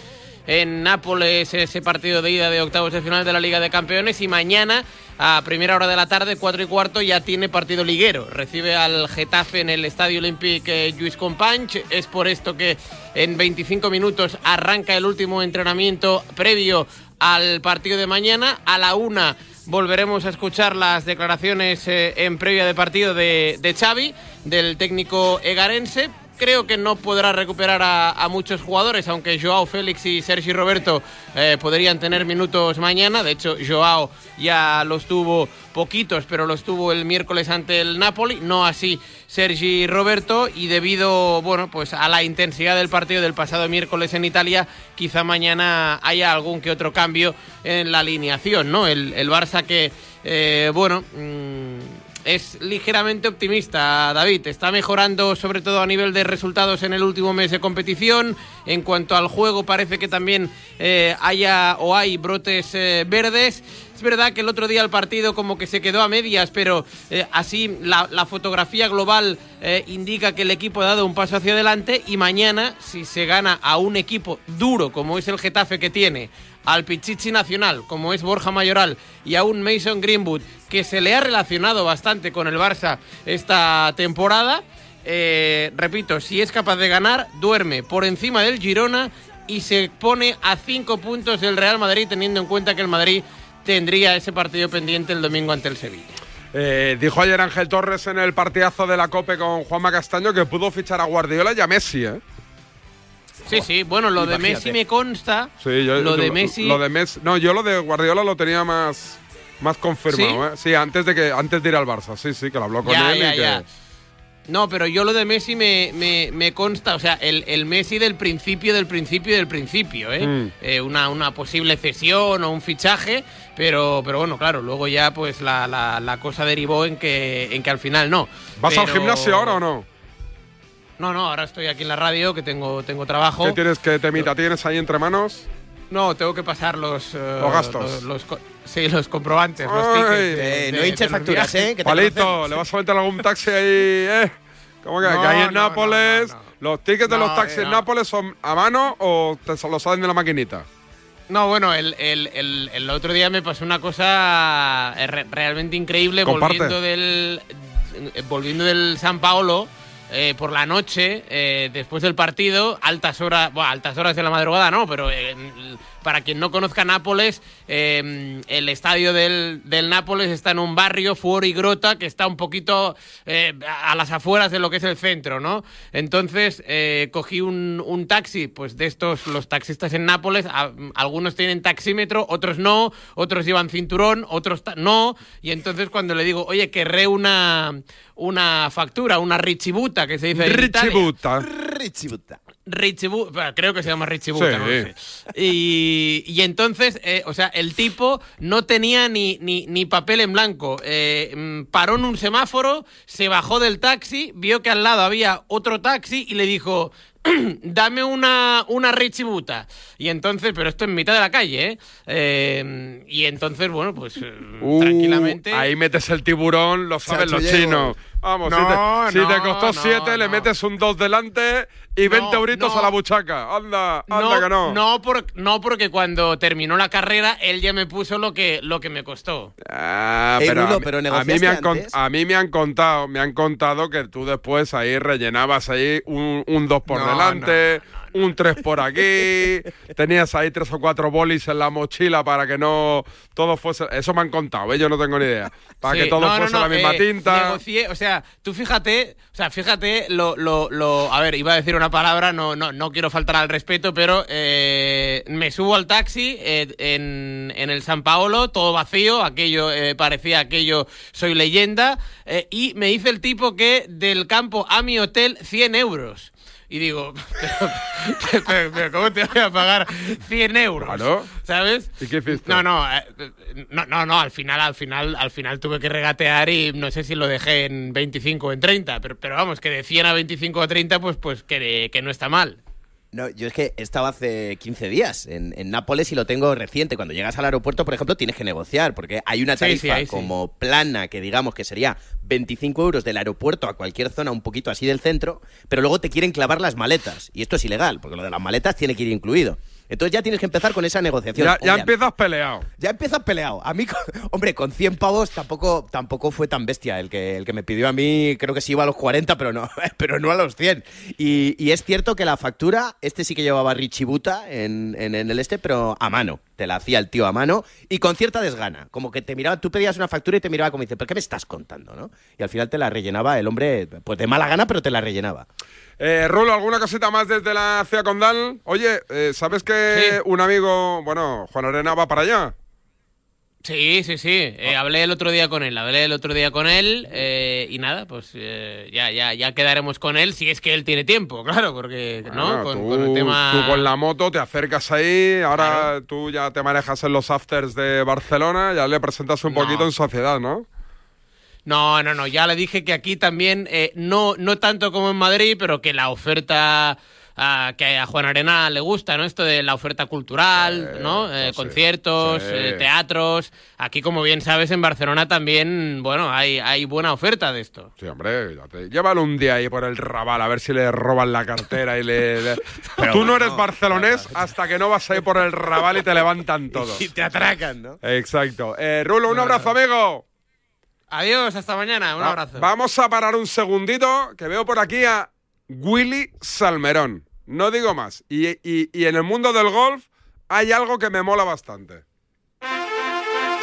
en Nápoles ese partido de ida de octavos de final de la Liga de Campeones y mañana a primera hora de la tarde, cuatro y cuarto, ya tiene partido liguero. Recibe al Getafe en el Estadio Olímpic Lluís Companys. Es por esto que en 25 minutos arranca el último entrenamiento previo al partido de mañana. A la una volveremos a escuchar las declaraciones eh, en previa de partido de, de Xavi, del técnico egarense. Creo que no podrá recuperar a, muchos jugadores, aunque Joao Félix y Sergi Roberto eh, podrían tener minutos mañana. De hecho, Joao ya los tuvo poquitos, pero los tuvo el miércoles ante el Napoli, no así Sergi Roberto. Y debido bueno, pues a la intensidad del partido del pasado miércoles en Italia, quizá mañana haya algún que otro cambio en la alineación. ¿no? El, el Barça que, eh, bueno. mm, es ligeramente optimista, David. Está mejorando sobre todo a nivel de resultados en el último mes de competición. En cuanto al juego, parece que también eh, haya o hay brotes eh, verdes. Es verdad que el otro día el partido como que se quedó a medias, pero eh, así la, fotografía global indica que el equipo ha dado un paso hacia adelante y mañana, si se gana a un equipo duro como es el Getafe que tiene, al Pichichi Nacional, como es Borja Mayoral, y a un Mason Greenwood, que se le ha relacionado bastante con el Barça esta temporada. eh, repito, si es capaz de ganar, duerme por encima del Girona y se pone a cinco puntos del Real Madrid, teniendo en cuenta que el Madrid tendría ese partido pendiente el domingo ante el Sevilla. Eh, dijo ayer Ángel Torres en el partidazo de la COPE con Juanma Castaño que pudo fichar a Guardiola y a Messi, ¿eh? Sí, sí, bueno, lo de. Messi me consta. Sí, yo, lo de Messi. Lo de Messi. No, yo lo de Guardiola lo tenía más, más confirmado, ¿eh? Sí, antes de que antes de ir al Barça. Sí, sí, que lo habló con Ya, él ya, y que. No, pero yo lo de Messi me, me, me consta, o sea, el, el Messi del principio, del principio, del principio, ¿eh? Mm. Eh, una, una posible cesión o un fichaje, pero, pero bueno, claro, luego ya pues la, la, la cosa derivó en que, en que al final no. ¿Vas al gimnasio ahora o no? No, no, ahora estoy aquí en la radio, que tengo, tengo trabajo. ¿Qué tienes que temita? ¿Tienes ahí entre manos? No, tengo que pasar los... eh, Los gastos. Los, los sí, los comprobantes, los Ay. tickets. de- Eh, de- no hinches los facturas. ¿eh? Que te Palito. ¿le vas a meter algún taxi ahí, eh? ¿Cómo que, No, que ahí en no, Nápoles los tickets de No, los taxis eh, en. Nápoles son a mano o te los salen de la maquinita? No, bueno, el, el, el, el otro día me pasó una cosa eh, re- realmente increíble Comparte. volviendo del eh, volviendo del San Paolo eh, por la noche eh, después del partido, altas horas, bueno, altas horas de la madrugada, no, pero eh, para quien no conozca Nápoles, eh, el estadio del, del Nápoles está en un barrio, Fuori Grota, que está un poquito eh, a las afueras de lo que es el centro, ¿no? Entonces eh, cogí un, un taxi, pues de estos, los taxistas en Nápoles, a- algunos tienen taxímetro, otros no, otros llevan cinturón, otros ta- no, y entonces cuando le digo, oye, querré una, una factura, una richibuta, que se dice en Italia. Richibuta. Bueno, creo que se llama Richibuta, Sí. no lo sé. Y, y entonces, eh, o sea, el tipo no tenía ni, ni, ni papel en blanco. Eh, mm, paró en un semáforo, se bajó del taxi, vio que al lado había otro taxi y le dijo. Dame una, una richibuta. Y entonces, pero esto en mitad de la calle, ¿eh? Eh, y entonces, bueno, pues eh, Uh, tranquilamente. Ahí metes el tiburón, lo saben los chinos. Vamos, si No, te, si te costó no, 7, le metes un 2 delante y 20 No, euritos no. a la buchaca. Anda, anda que no. No, por- no, porque cuando terminó la carrera, él ya me puso lo que, lo que me costó. Ah, pero, a, mí- pero a mí ¿negociaste me han antes? a mí me han contado, me han contado que tú después ahí rellenabas ahí un, un 2 por No, delante, un 3 por aquí, tenías ahí tres o cuatro bolis en la mochila para que no todo fuese, eso me han contado, ¿eh? yo no tengo ni idea, para Sí, que todo no, fuese no, la misma eh, tinta. negocié, o sea, tú fíjate, o sea, fíjate lo, lo, lo, a ver, iba a decir una palabra, no, no, no quiero faltar al respeto, pero eh, me subo al taxi eh, en, en el San Paolo, todo vacío, aquello eh, parecía aquello, soy leyenda, y me dice el tipo que del campo a mi hotel 100 euros. Y digo, pero, pero- pero ¿cómo te voy a pagar 100 euros? Claro. ¿Sabes? ¿Y qué hiciste? No, no, eh, no, no, no, al final, al final, al final tuve que regatear y no sé si lo dejé en 25 o en 30, pero, pero vamos, que de 100 a 25 o 30, pues, pues que, que no está mal. No, yo es que estaba hace 15 días en, en Nápoles y lo tengo reciente. Cuando llegas al aeropuerto, por ejemplo, tienes que negociar, porque hay una tarifa sí, ahí sí. como plana que digamos que sería 25 euros del aeropuerto a cualquier zona un poquito así del centro, pero luego te quieren clavar las maletas. Y esto es ilegal, porque lo de las maletas tiene que ir incluido. Entonces ya tienes que empezar con esa negociación. Ya, ya empiezas peleado. Ya empiezas peleado. A mí, con- hombre, con 100 pavos tampoco, tampoco fue tan bestia. El que, el que me pidió a mí, creo que sí iba a los 40, pero no, pero no a los 100. Y, y es cierto que la factura, este sí que llevaba Richibuta en, en, en el este, pero a mano. Te la hacía el tío a mano y con cierta desgana. Como que te miraba, tú pedías una factura y te miraba como dice, ¿pero qué me estás contando? ¿no? Y al final te la rellenaba el hombre, pues de mala gana, pero te la rellenaba. Eh, Rulo, ¿alguna cosita más desde la ciudad condal? Oye, eh, ¿sabes que un amigo, bueno, Juan Arena va para allá? Sí, sí, sí. eh, hablé el otro día con él, hablé el otro día con él eh, y nada, pues eh, ya, ya, ya quedaremos con él si es que él tiene tiempo, claro, porque ¿no? Con, tú, con el tema. tú con la moto te acercas ahí, ahora tú ya te manejas en los afters de Barcelona, ya le presentas un No. poquito en sociedad, ¿no? No, no, no. Ya le dije que aquí también, eh, no, no tanto como en Madrid, pero que la oferta que a Juan Arena le gusta, ¿no? Esto de la oferta cultural, ¿no? Eh, conciertos, sí. eh, teatros. Aquí, como bien sabes, en Barcelona también, bueno, hay, hay buena oferta de esto. Sí, hombre, te- llévalo un día ahí por el Raval a ver si le roban la cartera y le... le- Tú no eres barcelonés hasta que no vas ahí por el Raval y te levantan todos. Y te atracan, ¿no? Exacto. Eh, Rulo, un abrazo, amigo. Adiós, hasta mañana. Un Va- abrazo. Vamos a parar un segundito, que veo por aquí a Willy Salmerón. No digo más. Y, y- y en el mundo del golf hay algo que me mola bastante.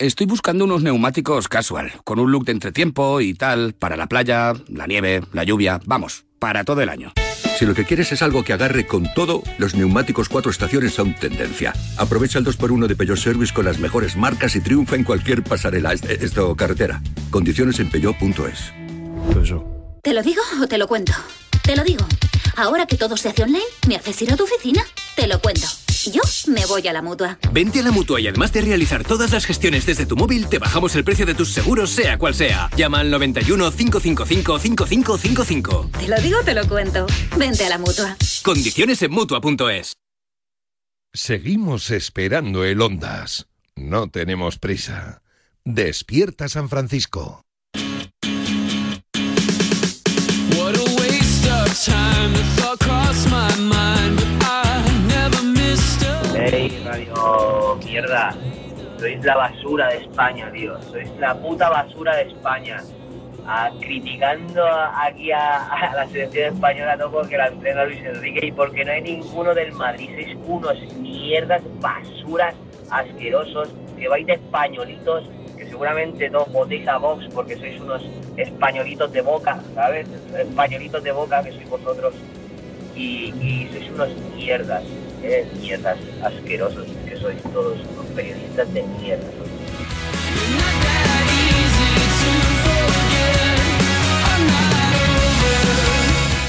Estoy buscando unos neumáticos casual, con un look de entretiempo y tal, para la playa, la nieve, la lluvia, vamos, para todo el año. Si lo que quieres es algo que agarre con todo, los neumáticos cuatro estaciones son tendencia. Aprovecha el 2x1 de Peugeot Service con las mejores marcas y triunfa en cualquier pasarela, est- esto carretera. Condiciones en peugeot.es. ¿Te lo digo o te lo cuento? Te lo digo. Ahora que todo se hace online, ¿me haces ir a tu oficina? Te lo cuento. Yo me voy a la mutua. Vente a la mutua y además de realizar todas las gestiones desde tu móvil, te bajamos el precio de tus seguros, sea cual sea. Llama al 91 555 5555. Te lo digo o te lo cuento. Vente a la mutua. Condiciones en mutua.es. Seguimos esperando el Ondas. No tenemos prisa. Despierta San Francisco. What a waste of time. The thought crossed my mind, but I never missed a. Ey, radio mierda. Sois la basura de España, tío. Sois la puta basura de España. Criticando aquí a, a la selección española no porque la entrena Luis Enrique y porque no hay ninguno del Madrid. Sois unos mierdas, basuras, asquerosos, que vais de españolitos, que seguramente no votéis a Vox porque sois unos españolitos de boca, ¿sabes? Españolitos de boca que sois vosotros y, y sois unos mierdas, mierdas asquerosos que sois todos, unos periodistas de mierda.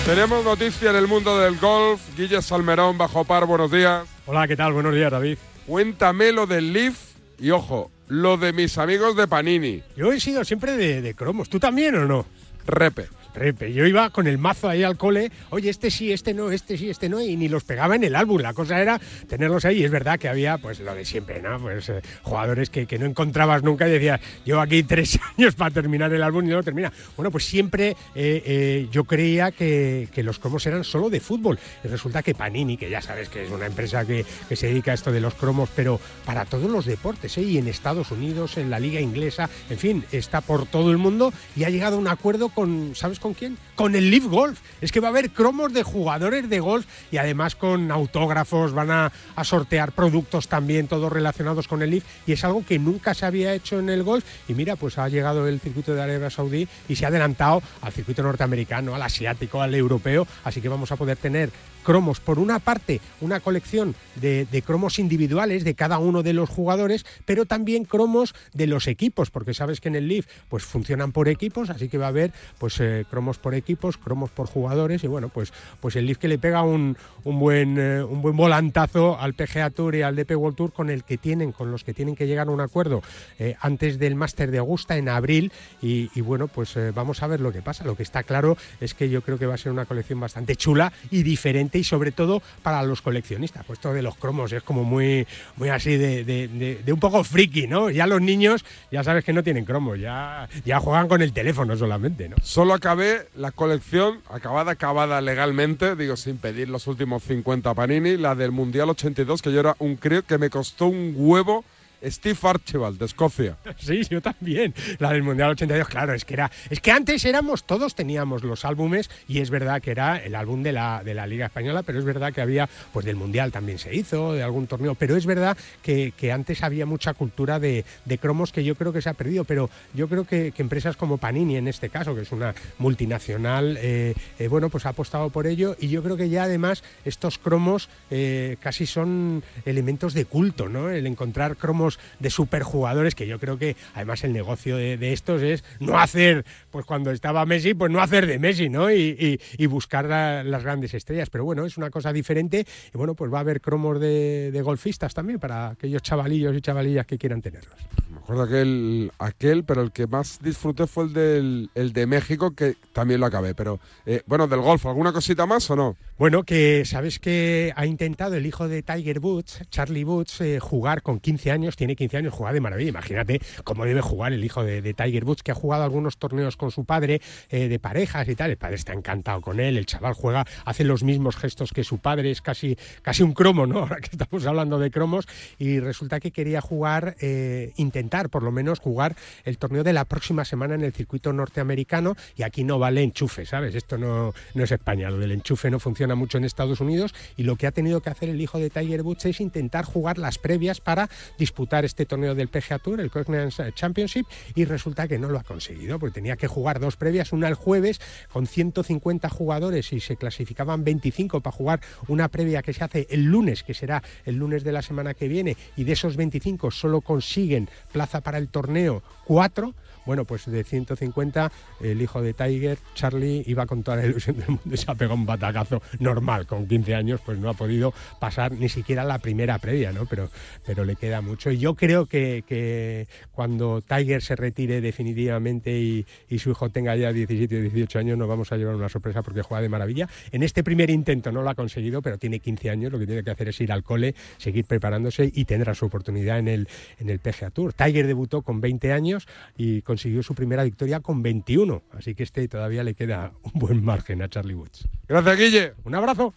Tenemos noticia en el mundo del golf. Guille Salmerón, bajo par, buenos días. Hola, ¿qué tal? Buenos días, David. Cuéntame lo del Leaf y ojo, lo de mis amigos de Panini. Yo he sido siempre de, de cromos. ¿Tú también o no? Repe. Yo iba con el mazo ahí al cole. Oye, este sí, este no, este sí, este no. Y ni los pegaba en el álbum. La cosa era tenerlos ahí. Y es verdad que había, pues lo de siempre, ¿no? Pues eh, jugadores que, que no encontrabas nunca y decías, llevo aquí tres años para terminar el álbum y no lo termina. Bueno, pues siempre eh, eh, yo creía que, que los cromos eran solo de fútbol. Y resulta que Panini, que ya sabes que es una empresa que, que se dedica a esto de los cromos, pero para todos los deportes. Y en Estados Unidos, en la liga inglesa, en fin, está por todo el mundo y ha llegado a un acuerdo con, ¿sabes con quién? Con el Leaf Golf. Es que va a haber cromos de jugadores de golf y además con autógrafos, van a, a sortear productos también, todos relacionados con el Leaf y es algo que nunca se había hecho en el golf y mira, pues ha llegado el circuito de Arabia Saudí y se ha adelantado al circuito norteamericano, al asiático, al europeo, así que vamos a poder tener cromos. Por una parte, una colección de, de cromos individuales de cada uno de los jugadores, pero también cromos de los equipos, porque sabes que en el Leaf pues funcionan por equipos, así que va a haber pues eh, cromos por equipos, cromos por jugadores y bueno, pues pues el Leaf que le pega un, un buen eh, un buen volantazo al PGA Tour y al DP World Tour con el que tienen con los que tienen que llegar a un acuerdo eh, antes del Máster de Augusta en abril y, bueno, pues vamos a ver lo que pasa. Lo que está claro es que yo creo que va a ser una colección bastante chula y diferente y sobre todo para los coleccionistas. Pues esto de los cromos es como muy, muy así de, de- un poco friki, ¿no? Ya los niños ya sabes que no tienen cromos, ya, ya juegan con el teléfono solamente, ¿no? Solo acabé la colección, acabada, acabada legalmente, digo sin pedir los últimos 50 Panini, la del Mundial 82, que yo era un crío que me costó un huevo. Steve Archibald, de Escocia. Sí, yo también. La del Mundial 82, claro, es que era. Es que antes éramos, todos teníamos los álbumes, y es verdad que era el álbum de la, de la Liga Española, pero es verdad que había, pues del Mundial también se hizo, de algún torneo, pero es verdad que, que antes había mucha cultura de, de cromos que yo creo que se ha perdido, pero yo creo que, empresas como Panini, en este caso, que es una multinacional, eh, eh, bueno, pues ha apostado por ello, y yo creo que ya además estos cromos eh, casi son elementos de culto, ¿no? El encontrar cromos de superjugadores, que yo creo que además el negocio de, de estos es no hacer, pues cuando estaba Messi, pues no hacer de Messi, ¿no? Y, y- y buscar la- las grandes estrellas. Pero bueno, es una cosa diferente y bueno, pues va a haber cromos de, de golfistas también para aquellos chavalillos y chavalillas que quieran tenerlos. Me acuerdo aquel, aquel, pero el que más disfruté fue el, del, el de México, que también lo acabé. Pero eh, bueno, del golf, ¿alguna cosita más o no? Bueno, que sabes que ha intentado el hijo de Tiger Woods, Charlie Woods, eh, jugar con 15 años, tiene 15 años, juega de maravilla. Imagínate cómo debe jugar el hijo de, Tiger Woods, que ha jugado algunos torneos con su padre eh, de parejas y tal. El padre está encantado con él, el chaval juega, hace los mismos gestos que su padre, es casi, casi un cromo, ¿no? Ahora que estamos hablando de cromos, y resulta que quería jugar, eh, intentar por lo menos jugar el torneo de la próxima semana en el circuito norteamericano, y aquí no vale enchufe, ¿sabes? Esto no, no es España, lo del enchufe no funciona mucho en Estados Unidos, y lo que ha tenido que hacer el hijo de Tiger Woods es intentar jugar las previas para disputar este torneo del PGA Tour, el Cognance Championship, y resulta que no lo ha conseguido, porque tenía que jugar dos previas, una el jueves con 150 jugadores y se clasificaban 25 para jugar una previa que se hace el lunes, que será el lunes de la semana que viene, y de esos 25 solo consiguen plaza para el torneo cuatro. Bueno, pues de 150, el hijo de Tiger, Charlie, iba con toda la ilusión del mundo y se ha pegado un batacazo normal. Con 15 años, pues no ha podido pasar ni siquiera la primera previa, ¿no? Pero, pero le queda mucho. Y yo creo que, cuando Tiger se retire definitivamente y, y su hijo tenga ya 17 o 18 años, nos vamos a llevar una sorpresa porque juega de maravilla. En este primer intento no lo ha conseguido, pero tiene 15 años. Lo que tiene que hacer es ir al cole, seguir preparándose y tendrá su oportunidad en el, en el PGA Tour. Tiger debutó con 20 años y consiguió su primera victoria con 21. Así que este todavía le queda un buen margen a Charlie Woods. Gracias, Guille. Un abrazo.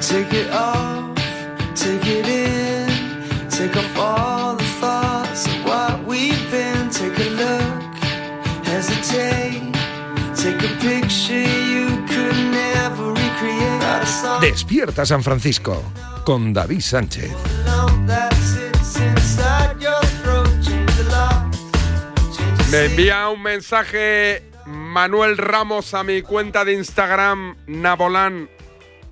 Take it off, take it in, take off all Despierta San Francisco con David Sánchez. Me envía un mensaje Manuel Ramos a mi cuenta de Instagram Nabolán,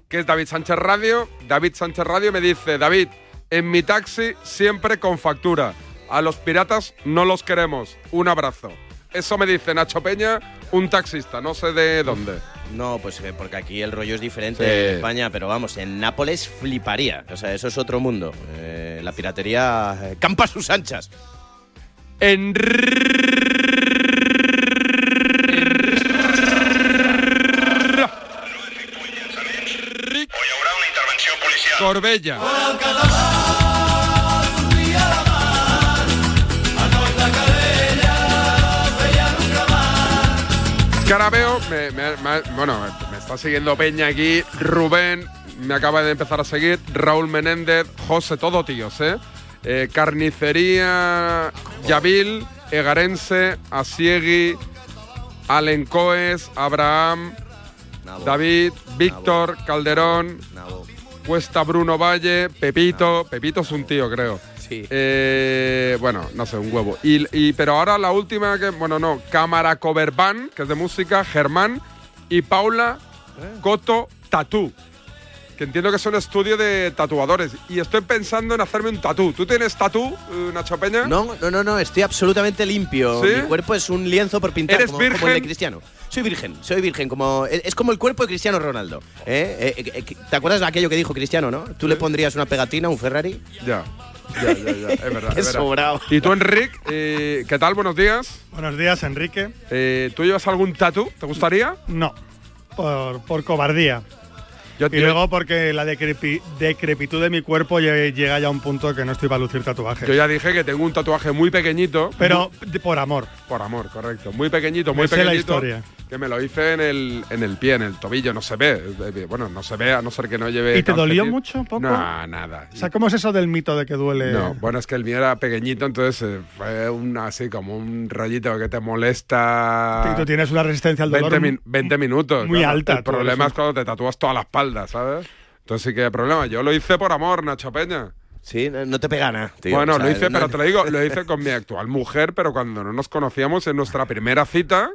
que es David Sánchez Radio. David Sánchez Radio me dice, David, en mi taxi siempre con factura. A los piratas no los queremos. Un abrazo. Eso me dice Nacho Peña, un taxista, no sé de dónde. No, pues eh, porque aquí el rollo es diferente Sí. en España, pero vamos, en Nápoles fliparía. O sea, eso es otro mundo. Eh, la piratería eh, campa a sus anchas. En Corbella. Veo, me- me- me- bueno, me está siguiendo Peña aquí, Rubén, me acaba de empezar a seguir, Raúl Menéndez, José, todo tíos, ¿eh? Eh, Carnicería, Yavil, Egarense, Asiegui, Alencoes, Abraham, David, Víctor, Calderón, Cuesta Bruno Valle, Pepito, Pepito es un tío, creo. Eh, bueno, no sé, un huevo. Y, y- pero ahora la última que, bueno, no, Cámara Cover Band, que es de música, Germán y Paula Coto Tatú. Que entiendo que es un estudio de tatuadores. Y estoy pensando en hacerme un tatú. ¿Tú tienes tatú, eh, Nacho Peña? No, no, no, no, estoy absolutamente limpio. ¿Sí? Mi cuerpo es un lienzo por pintar, ¿Eres como, como el de virgen? Cristiano. Soy virgen, soy virgen, como es como el cuerpo de Cristiano Ronaldo. ¿eh? Eh, eh, ¿Te acuerdas de aquello que dijo Cristiano, no? ¿Tú le pondrías una pegatina un Ferrari? Ya. Ya, ya, ya. Es verdad. Qué es verdad. sobrado. ¿Y tú, Enric? eh, ¿Qué tal? Buenos días. Buenos días, Enrique. Eh, ¿Tú llevas algún tatú? ¿Te gustaría? No, por, por cobardía. Yo- y yo- luego porque la decrepi- decrepitud de mi cuerpo lle- llega ya a un punto que no estoy para lucir tatuajes. Yo ya dije que tengo un tatuaje muy pequeñito. Pero por amor. Por amor, correcto. Muy pequeñito, muy Me sé pequeñito. la historia. Que me lo hice en el, en el pie, en el tobillo, no se ve. Eh, Bueno, no se ve a no ser que no lleve. ¿Y te dolió mucho, poco? No, nada. O sea, ¿cómo es eso del mito de que duele? No, bueno, es que el mío era pequeñito, entonces eh, fue un, así como un rollito que te molesta. Y tú tienes una resistencia al dolor 20, min- 20 minutos. muy claro. alta, El problema es cuando te tatúas toda la espalda, ¿sabes? Entonces sí que hay problema. Yo lo hice por amor, Nacho Peña. Sí, no no te pega nada. tío. bueno, O sea, lo hice, no- pero te lo digo, lo hice con mi actual mujer, pero cuando no nos conocíamos en nuestra primera cita,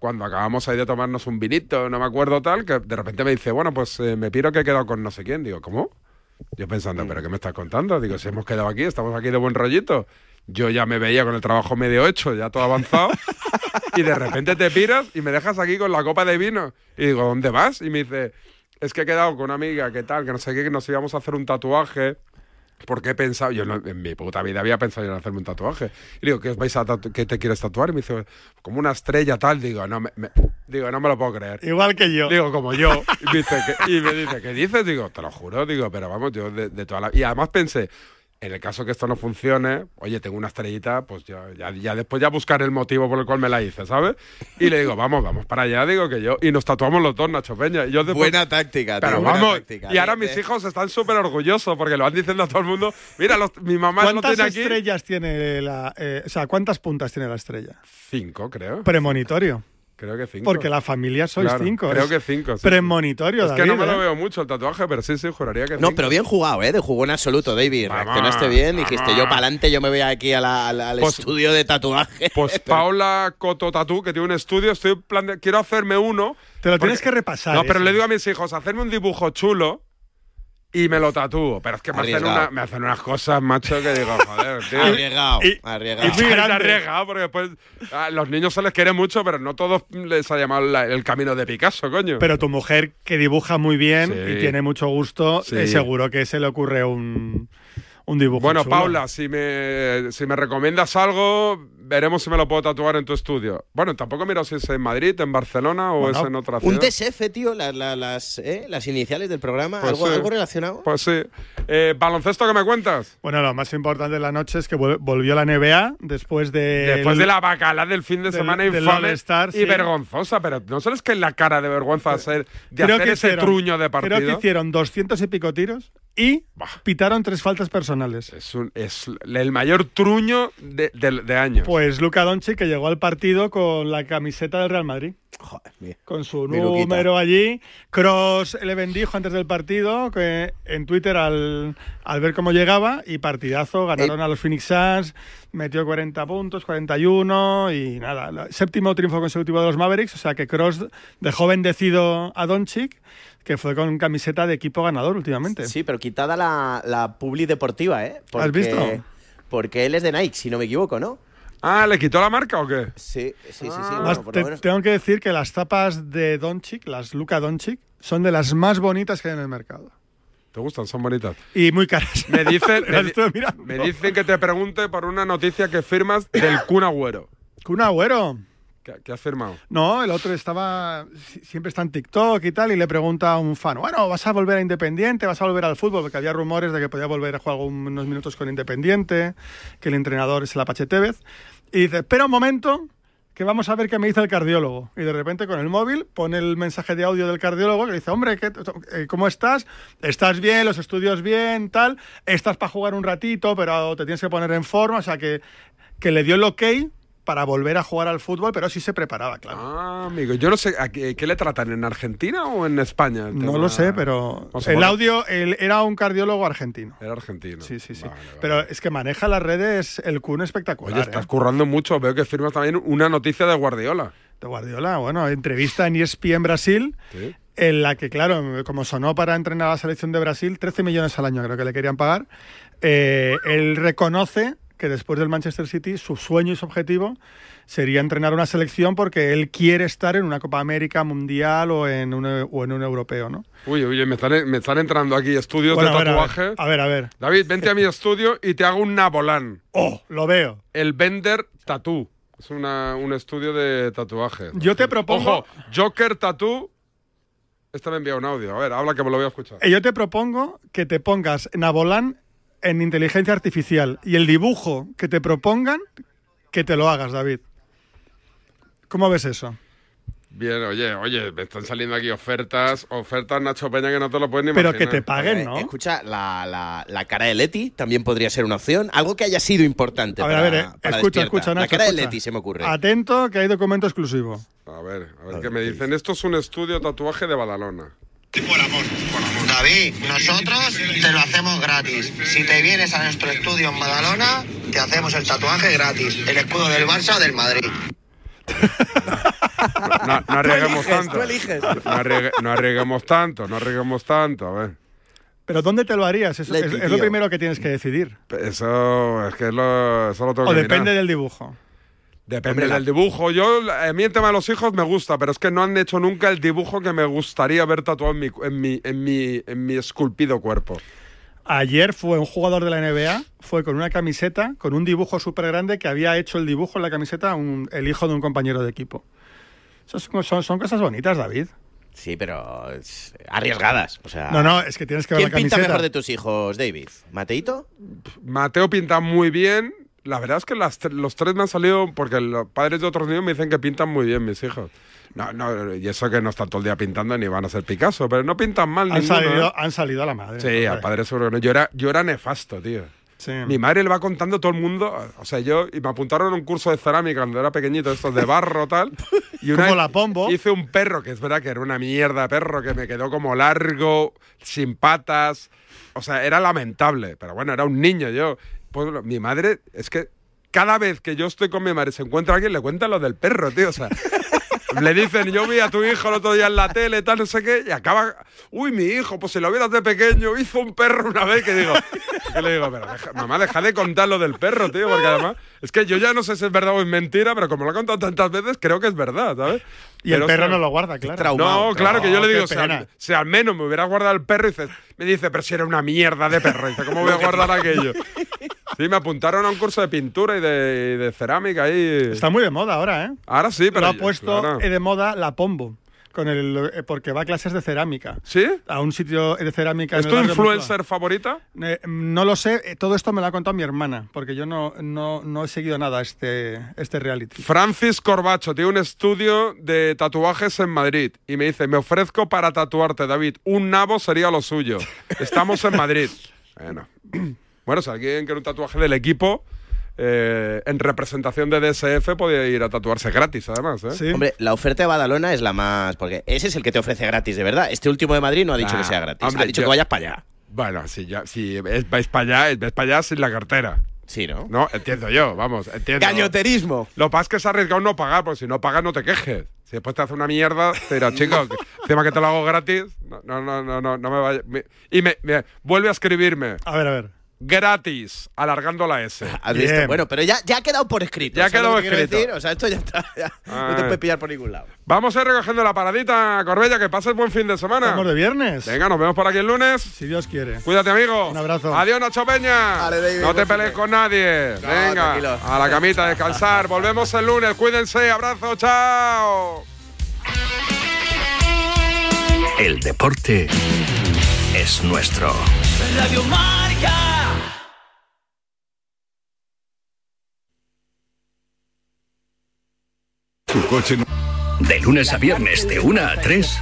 cuando acabamos ahí de tomarnos un vinito, no me acuerdo tal, que de repente me dice, bueno, pues eh, me piro que he quedado con no sé quién. Digo, ¿cómo? Yo pensando, ¿pero qué me estás contando? Digo, si hemos quedado aquí, estamos aquí de buen rollito. Yo ya me veía con el trabajo medio hecho, ya todo avanzado, y de repente te piras y me dejas aquí con la copa de vino. Y digo, ¿dónde vas? Y me dice, es que he quedado con una amiga, ¿qué tal? Que no sé qué, que nos íbamos a hacer un tatuaje. Porque he pensado, yo no- en mi puta vida había pensado en hacerme un tatuaje. Y digo, ¿qué, os vais a qué te quieres tatuar? Y me dice, como una estrella tal. Digo, no me, me- digo, no me lo puedo creer. Igual que yo. Digo, como yo. Y me dice, ¿qué, y me dice, ¿qué dices? Digo, te lo juro. Digo, pero vamos, yo de, de toda la... Y además pensé, en el caso que esto no funcione, oye, tengo una estrellita, pues yo ya, ya después ya buscaré el motivo por el cual me la hice, ¿sabes? Y le digo, vamos, vamos para allá, digo que yo... Y nos tatuamos los dos, Nacho Peña. Y yo después- Buena táctica, tío, Pero buena vamos, táctica. y ahora mis hijos están súper orgullosos porque lo van diciendo a todo el mundo. Mira, los- mi mamá ¿Cuántas tiene aquí. estrellas tiene la. eh, o sea, ¿cuántas puntas tiene la estrella? Cinco, creo. Premonitorio. Creo que cinco. Porque la familia sois Claro, cinco. Creo que cinco. sí. Premonitorio, Es que no me lo ¿eh? veo mucho el tatuaje, pero sí, sí, juraría que No, cinco. pero bien jugado, ¿eh? De jugó en absoluto, David. Reaccionaste bien, dijiste yo para adelante, yo me voy aquí a la- al, al Pues- estudio de tatuaje. Pues Paula Coto Tatú, que tiene un estudio, estoy plane- quiero hacerme uno. Te lo porque- tienes que repasar. No, pero eso. le digo a mis hijos, hacerme un dibujo chulo y me lo tatúo. Pero es que me hacen, Arriesgado. una- me hacen unas cosas, macho, que digo, joder, tío. Arriesgado, Y- arriesgado. Y muy arriesgado, porque después a los niños se les quiere mucho, pero no todos les ha llamado la- el camino de Picasso, coño. Pero tu mujer, que dibuja muy bien Sí. y tiene mucho gusto, Sí. eh, seguro que se le ocurre un, un dibujo. Bueno, chulo. Paula, si me, si me recomiendas algo, veremos si me lo puedo tatuar en tu estudio. Bueno, tampoco miro si es en Madrid, en Barcelona o Bueno, es en otra ciudad. Un TSF, tío, la- la- las, ¿eh? las iniciales del programa, Pues ¿algo, sí. algo relacionado. Pues sí. Eh, ¿Baloncesto que me cuentas? Bueno, lo más importante de la noche es que vol- volvió la NBA después de. Después de la bacala del fin de del- semana infame y sí. vergonzosa, pero ¿no sabes que la cara de vergüenza ser de Creo hacer que ese hicieron- truño de partido? Creo que hicieron 200 y pico tiros y pitaron tres faltas personales. Es, un- es el mayor truño de, de- de años. Pues Luka Doncic que llegó al partido con la camiseta del Real Madrid. con su número allí. Cross le bendijo antes del partido que en Twitter al, al ver cómo llegaba y partidazo. Ganaron a los Phoenix Suns, metió 40 puntos, 41 y nada. séptimo triunfo consecutivo de los Mavericks. O sea que Cross dejó bendecido a Doncic, que fue con camiseta de equipo ganador últimamente. Sí, pero quitada la, la publi deportiva, ¿eh? ¿Has visto? Porque él es de Nike, si no me equivoco, ¿no? Ah, ¿le quitó la marca o qué? Sí, sí, sí. sí Además, bueno, por te- lo menos- tengo que decir que las tapas de Doncic, las Luka Doncic, son de las más bonitas que hay en el mercado. ¿Te gustan? Son bonitas. Y muy caras. Me dicen, me, me dicen que te pregunte por una noticia que firmas del Kun Agüero. Kun Agüero. ¿Qué, has firmado? No, el otro estaba. si- Siempre está en TikTok y tal, y le pregunta a un fan: Bueno, ¿vas a volver a Independiente? ¿Vas a volver al fútbol? Porque había rumores de que podía volver a jugar unos minutos con Independiente, que el entrenador es el Apache Tevez. Y dice: Espera un momento, que vamos a ver qué me dice el cardiólogo. Y de repente con el móvil pone el mensaje de audio del cardiólogo que dice: Hombre, ¿qué- eh, ¿cómo estás? ¿Estás bien? ¿Los estudios bien? Tal. Estás para jugar un ratito, pero te tienes que poner en forma. O sea, que, que le dio el ok para volver a jugar al fútbol, pero sí se preparaba, claro. Ah, amigo. Yo no sé, ¿a qué, qué le tratan? ¿En Argentina o en España? el No lo sé, pero el audio él era un cardiólogo argentino. Era argentino. Sí, sí, sí. Pero es que maneja las redes el Kun espectacular. Oye, estás ¿eh? currando mucho. Veo que firmas también una noticia de Guardiola. De Guardiola, bueno, entrevista en ESPN Brasil, Sí. en la que, claro, como sonó para entrenar a la selección de Brasil, 13 millones al año creo que le querían pagar, eh, él reconoce que después del Manchester City su sueño y su objetivo sería entrenar una selección porque él quiere estar en una Copa América Mundial o en un, o en un europeo, ¿no? Uy, oye, me están, me están entrando aquí estudios Bueno, de a ver, tatuaje. a ver, a ver. David, vente a mi estudio y te hago un Nabolán. ¡Oh, lo veo! El Bender Tattoo. Es una- un estudio de tatuaje. Yo te propongo- Ojo, Joker Tattoo. Este me envía un audio. A ver, habla que me lo voy a escuchar. Eh, Yo te propongo que te pongas Nabolán en inteligencia artificial y el dibujo que te propongan, que te lo hagas, David. ¿Cómo ves eso? Bien, oye, oye, me están saliendo aquí ofertas, ofertas Nacho Peña que no te lo puedes ni Pero que imaginar. te paguen, Eh, ¿no? Escucha, la, la- la cara de Leti también podría ser una opción. Algo que haya sido importante A ver, para, a ver, eh, para escucha, Despierta. escucha, Nacho. La cara escucha. de Leti se me ocurre. Atento, que hay documento exclusivo. A ver, a ver qué me dicen. Esto es un estudio tatuaje de Badalona. David, nosotros te lo hacemos gratis. Si te vienes a nuestro estudio en Badalona, te hacemos el tatuaje gratis. El escudo del Barça o del Madrid. No, no arriesguemos tanto. tú eliges. No, arriesgue- no arriesguemos tanto, no arriesguemos tanto. A ver. Pero ¿dónde te lo harías? Eso Leti, es, es lo primero que tienes que decidir. Eso es que es lo, eso lo tengo O que depende mirar. del dibujo. Depende Hombre, del dibujo. Yo, a mí el tema de los hijos me gusta, pero es que no han hecho nunca el dibujo que me gustaría ver tatuado en mi, en mi, en mi, en mi esculpido cuerpo. Ayer fue un jugador de la NBA, fue con una camiseta, con un dibujo súper grande que había hecho el dibujo en la camiseta un- el hijo de un compañero de equipo. Son, son- son cosas bonitas, David. Sí, pero es- arriesgadas. O sea, No, no, es que tienes que ver ¿Quién la pinta camiseta. mejor de tus hijos, David? ¿Mateito? Mateo pinta muy bien. La verdad es que las los tres me han salido porque los padres de otros niños me dicen que pintan muy bien mis hijos. No, no, y eso que no están todo el día pintando ni van a ser Picasso, pero no pintan mal Han ninguno, salido, ¿eh? han salido a la madre. Sí, al padre seguro que no. Yo era, yo era nefasto, tío. Sí. Mi madre le va contando a todo el mundo. O sea, yo y me apuntaron a un curso de cerámica cuando era pequeñito, estos de barro tal. Y una Como la Pombo. Hice un perro, que es verdad que era una mierda perro, que me quedó como largo, sin patas. O sea, era lamentable. Pero bueno, era un niño yo. Pues mi madre, es que cada vez que yo estoy con mi madre, se encuentra alguien, le cuenta lo del perro, tío. O sea. Le dicen, yo vi a tu hijo el otro día en la tele, tal, no sé qué, y acaba, uy, mi hijo, pues si lo vieras de pequeño, hizo un perro una vez, que digo, que le digo, pero deja- mamá, deja de contar lo del perro, tío, porque además, es que yo ya no sé si es verdad o es mentira, pero como lo he contado tantas veces, creo que es verdad, ¿sabes? Y el Pero, perro hostia, no lo guarda, claro. traumado. no, claro, que yo le digo, si al, si al menos me hubiera guardado el perro, y dice, me dice, pero si era una mierda de perro. Dice, ¿cómo voy a guardar aquello? Sí, me apuntaron a un curso de pintura y de, cerámica ahí. Está muy de moda ahora, ¿eh? Ahora sí, pero. Lo ha puesto claro. eh, de moda la Pombo. Con el, eh, porque va a clases de cerámica. ¿Sí? A un sitio de cerámica. ¿Es en tu influencer favorita? Eh, no lo sé, eh, todo esto me lo ha contado mi hermana, porque yo no, no, no he seguido nada este, este reality. Francis Corbacho tiene un estudio de tatuajes en Madrid y me dice, me ofrezco para tatuarte, David. Un nabo sería lo suyo. Estamos en Madrid. Bueno, bueno si alguien quiere un tatuaje del equipo, eh, en representación de DSF podía ir a tatuarse gratis, además. ¿eh? Hombre, la oferta de Badalona es la más. Porque ese es el que te ofrece gratis, de verdad. Este último de Madrid no ha dicho Ah, que sea gratis. hombre, ha dicho yo- que vayas para allá. Bueno, si, ya, si es- vais para allá, vais para allá sin la cartera. Sí, ¿no? No, entiendo yo, vamos, entiendo. Gañoterismo. Lo que pasa es que es arriesgado no pagar, porque si no pagas no te quejes. Si después te hace una mierda, te dirá, chico, que- encima que te lo hago gratis, no, no, no, no, no, me vaya. y me, me- vuelve a escribirme. A ver, a ver. Gratis, alargando la S. Has visto. Bueno, pero ya, ya ha quedado por escrito. Ya ha ¿sabes lo quedado escrito. decir? O sea, esto ya está. ya no te puedes pillar por ningún lado. Vamos a ir recogiendo la paradita, Corbella, que pases buen fin de semana. Estamos de viernes. Venga, nos vemos por aquí el lunes. Si Dios quiere. Cuídate, amigo. Un abrazo. Adiós, Nacho Peña. Vale, David, no te pelees con nadie. No, Venga, tranquilo. a la camita a descansar. Volvemos el lunes. Cuídense. Abrazo. Chao. El deporte es nuestro. Radio Marca. Tu coche no... De lunes a viernes, de 1 a 3,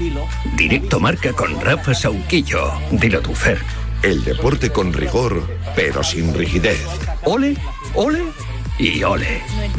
directo marca con Rafa Sauquillo. Dilo tu Fer. El deporte con rigor, pero sin rigidez. Ole, ole y ole.